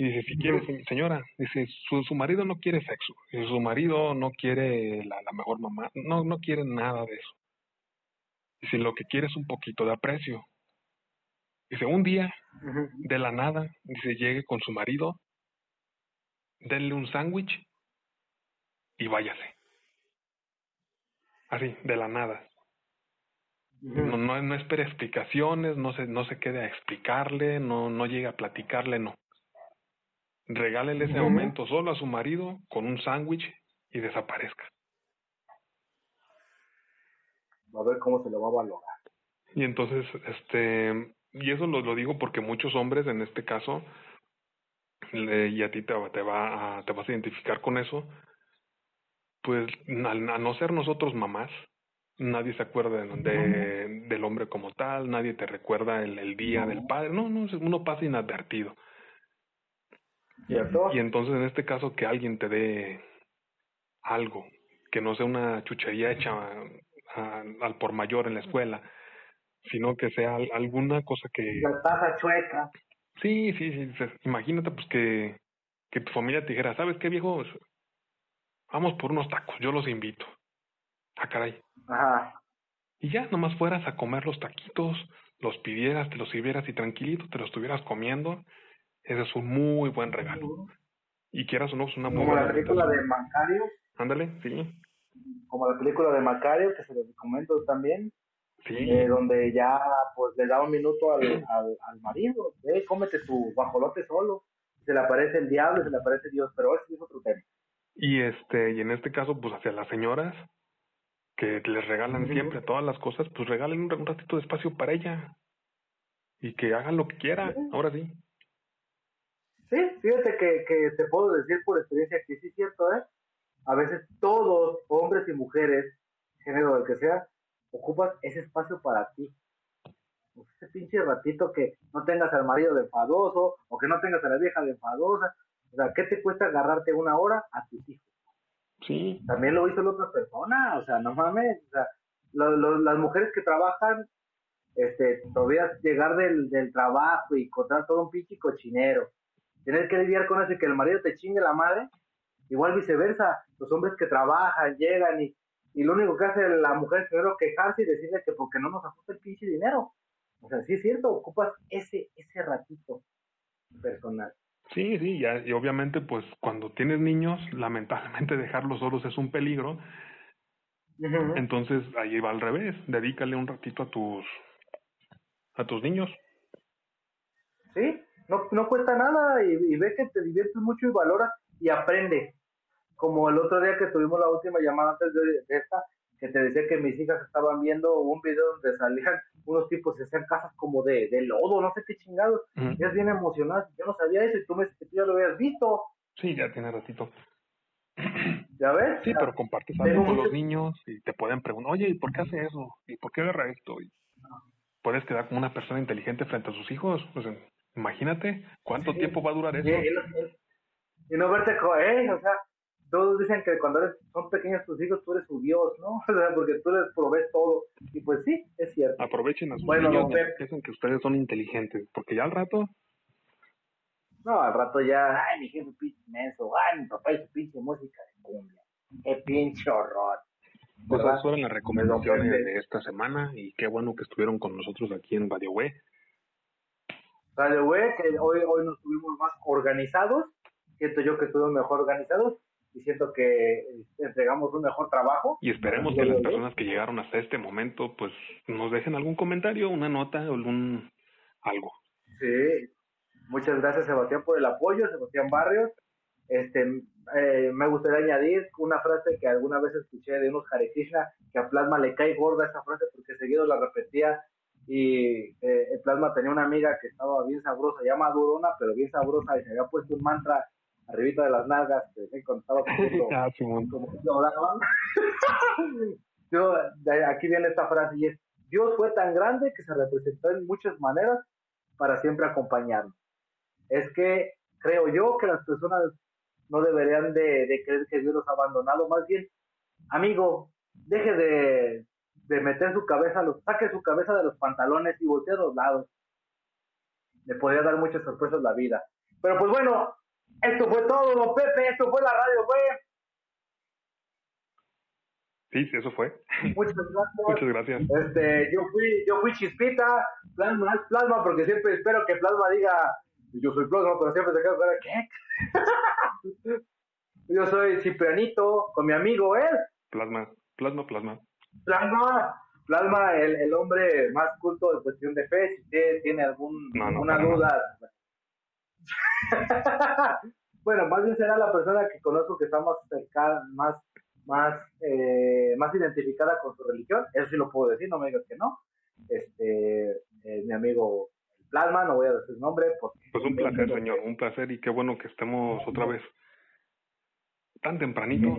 Y dice, si quiere, se- señora, dice, su, su marido no quiere sexo, dice, su marido no quiere la, la mejor mamá, no, no quiere nada de eso. Dice, lo que quiere es un poquito de aprecio. Dice, un día, de la nada, dice, llegue con su marido, denle un sándwich y váyase. Así, de la nada. No, no, no espere explicaciones, no se, no se quede a explicarle, no, no llegue a platicarle, no. Regálele ese momento solo a su marido con un sándwich y desaparezca. A ver cómo se lo va a valorar. Y entonces, este, y eso lo, lo digo porque muchos hombres en este caso, le- y a ti te, te va a, te vas a identificar con eso, pues al, a no ser nosotros mamás, nadie se acuerda de, de- del hombre como tal, nadie te recuerda el, el día No. del padre, no, no, uno pasa inadvertido. Y entonces en este caso que alguien te dé algo, que no sea una chuchería hecha al por mayor en la escuela, sino que sea alguna cosa que... La taza chueca. Sí, sí, sí. Imagínate pues que, que tu familia te dijera, ¿sabes qué viejos? Vamos por unos tacos, yo los invito. Ah, caray. Ajá. Y ya, nomás fueras a comer los taquitos, los pidieras, te los sirvieras y tranquilito te los estuvieras comiendo. Ese es un muy buen regalo. Y quieras o no, es una muy Como la película de Macario. Ándale, sí. Como la película de Macario, que se les comento también. Sí. Eh, donde ya pues le da un minuto al, al, al marido, eh, cómete tu bajolote solo, se le aparece el diablo, se le aparece Dios, pero ese es otro tema. Y este, y en este caso, pues hacia las señoras, que les regalan siempre todas las cosas, pues regalen un, ratito de espacio para ella. Y que hagan lo que quieran, ahora sí. Sí, fíjate que, que te puedo decir por experiencia que sí es cierto, ¿eh? A veces todos, hombres y mujeres, género del que sea, ocupas ese espacio para ti. Ese pinche ratito que no tengas al marido de enfadoso o que no tengas a la vieja de enfadosa. O sea, ¿qué te cuesta agarrarte una hora a tus hijos? Sí. También lo hizo la otra persona, o sea, no mames. O sea, las mujeres que trabajan, este, todavía llegar del, del trabajo y encontrar todo un pinche cochinero. Tener que lidiar con eso y que el marido te chingue la madre. Igual viceversa, los hombres que trabajan, llegan y y lo único que hace la mujer es primero quejarse y decirle que porque no nos ajusta el pinche dinero. O sea, sí es cierto, ocupas ese, ese ratito personal. Sí, sí, ya, y obviamente pues cuando tienes niños, lamentablemente dejarlos solos es un peligro. Entonces ahí va al revés, dedícale un ratito a tus a tus niños. Sí, no, no cuesta nada y, y ve que te diviertes mucho y valoras y aprende como el otro día que tuvimos la última llamada antes de, esta, que te decía que mis hijas estaban viendo un video donde salían unos tipos y hacían casas como de, de lodo, no sé qué chingados. Uh Ellas bien emocionadas, yo no sabía eso y tú me dices que tú ya lo habías visto. Sí, ya tiene ratito. ¿Ya ves? Sí, pero compartes algo con los niños y te pueden preguntar, oye, ¿y por qué hace eso? ¿Y por qué agarra esto? Y puedes quedar como una persona inteligente frente a sus hijos. Pues imagínate cuánto tiempo va a durar eso. Y, no verte, eh, o sea, todos dicen que cuando eres, son pequeños tus hijos, tú eres su Dios, ¿no? O sea, porque tú les provees todo. Y pues sí, es cierto. Aprovechen a sus bueno, niños, piensen que ustedes son inteligentes, porque ya al rato... No, al rato ya, ay, mi jefe pinche menso, ay, mi papá y su pinche música de cumbia. Qué pinche horror. Pues esas fueron las recomendaciones de esta semana y qué bueno que estuvieron con nosotros aquí en Radio Web. Radio Web, que hoy, hoy nos tuvimos más organizados, siento yo que estuvimos mejor organizados y siento que este, entregamos un mejor trabajo. Y esperemos que las personas que llegaron hasta este momento pues nos dejen algún comentario, una nota o algún algo. Sí, muchas gracias Sebastián por el apoyo, Sebastián Barrios. Este, eh, me gustaría añadir una frase que alguna vez escuché de unos Hare Krishna, que a Plasma le cae gorda esa frase porque seguido la repetía y eh, el Plasma tenía una amiga que estaba bien sabrosa, ya madurona, pero bien sabrosa y se había puesto un mantra arribita de las nalgas, que me contaba ah, Yo, aquí viene esta frase y es, Dios fue tan grande que se representó en muchas maneras para siempre acompañarnos. Es que creo yo que las personas no deberían de, creer que Dios los ha abandonado, más bien, amigo, deje de, de meter su cabeza, los, saque su cabeza de los pantalones y voltee a los lados. Le podría dar muchas sorpresas la vida. Pero pues bueno, esto fue todo, don Pepe, esto fue la radio web. Sí, sí, eso fue. Muchas gracias. Muchas gracias. Este, yo fui, yo fui chispita, plasma plasma, porque siempre espero que plasma diga, yo soy plasma, pero siempre se queda ¿qué? yo soy Ciprianito, con mi amigo él. Plasma, plasma, plasma. Plasma, plasma, el, el hombre más culto de cuestión de fe, si usted tiene algún, alguna duda, bueno, más bien será la persona que conozco que está más cercana, más, más, eh, más identificada con su religión. Eso sí lo puedo decir, no me digas que no. Este, eh, mi amigo Plasma, no voy a decir su nombre. Porque pues un placer, señor, un placer y qué bueno que estemos otra vez tan tempranito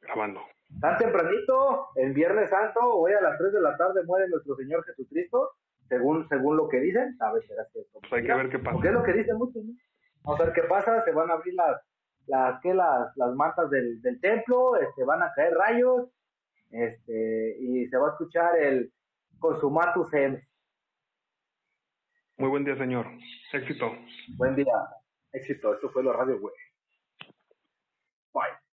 grabando. Tan tempranito, el Viernes Santo, hoy a las 3 de la tarde muere nuestro Señor Jesucristo según según lo que dicen, a ver, será cierto. Pues hay que ver qué pasa. Porque es lo que dicen muchos, Vamos a ver qué pasa, se van a abrir las, las, ¿qué? las, las mantas del, del templo, este, van a caer rayos, este, y se va a escuchar el Consumatus Ems. Muy buen día, señor. Éxito. Buen día. Éxito. Esto fue la radio, güey. Bye.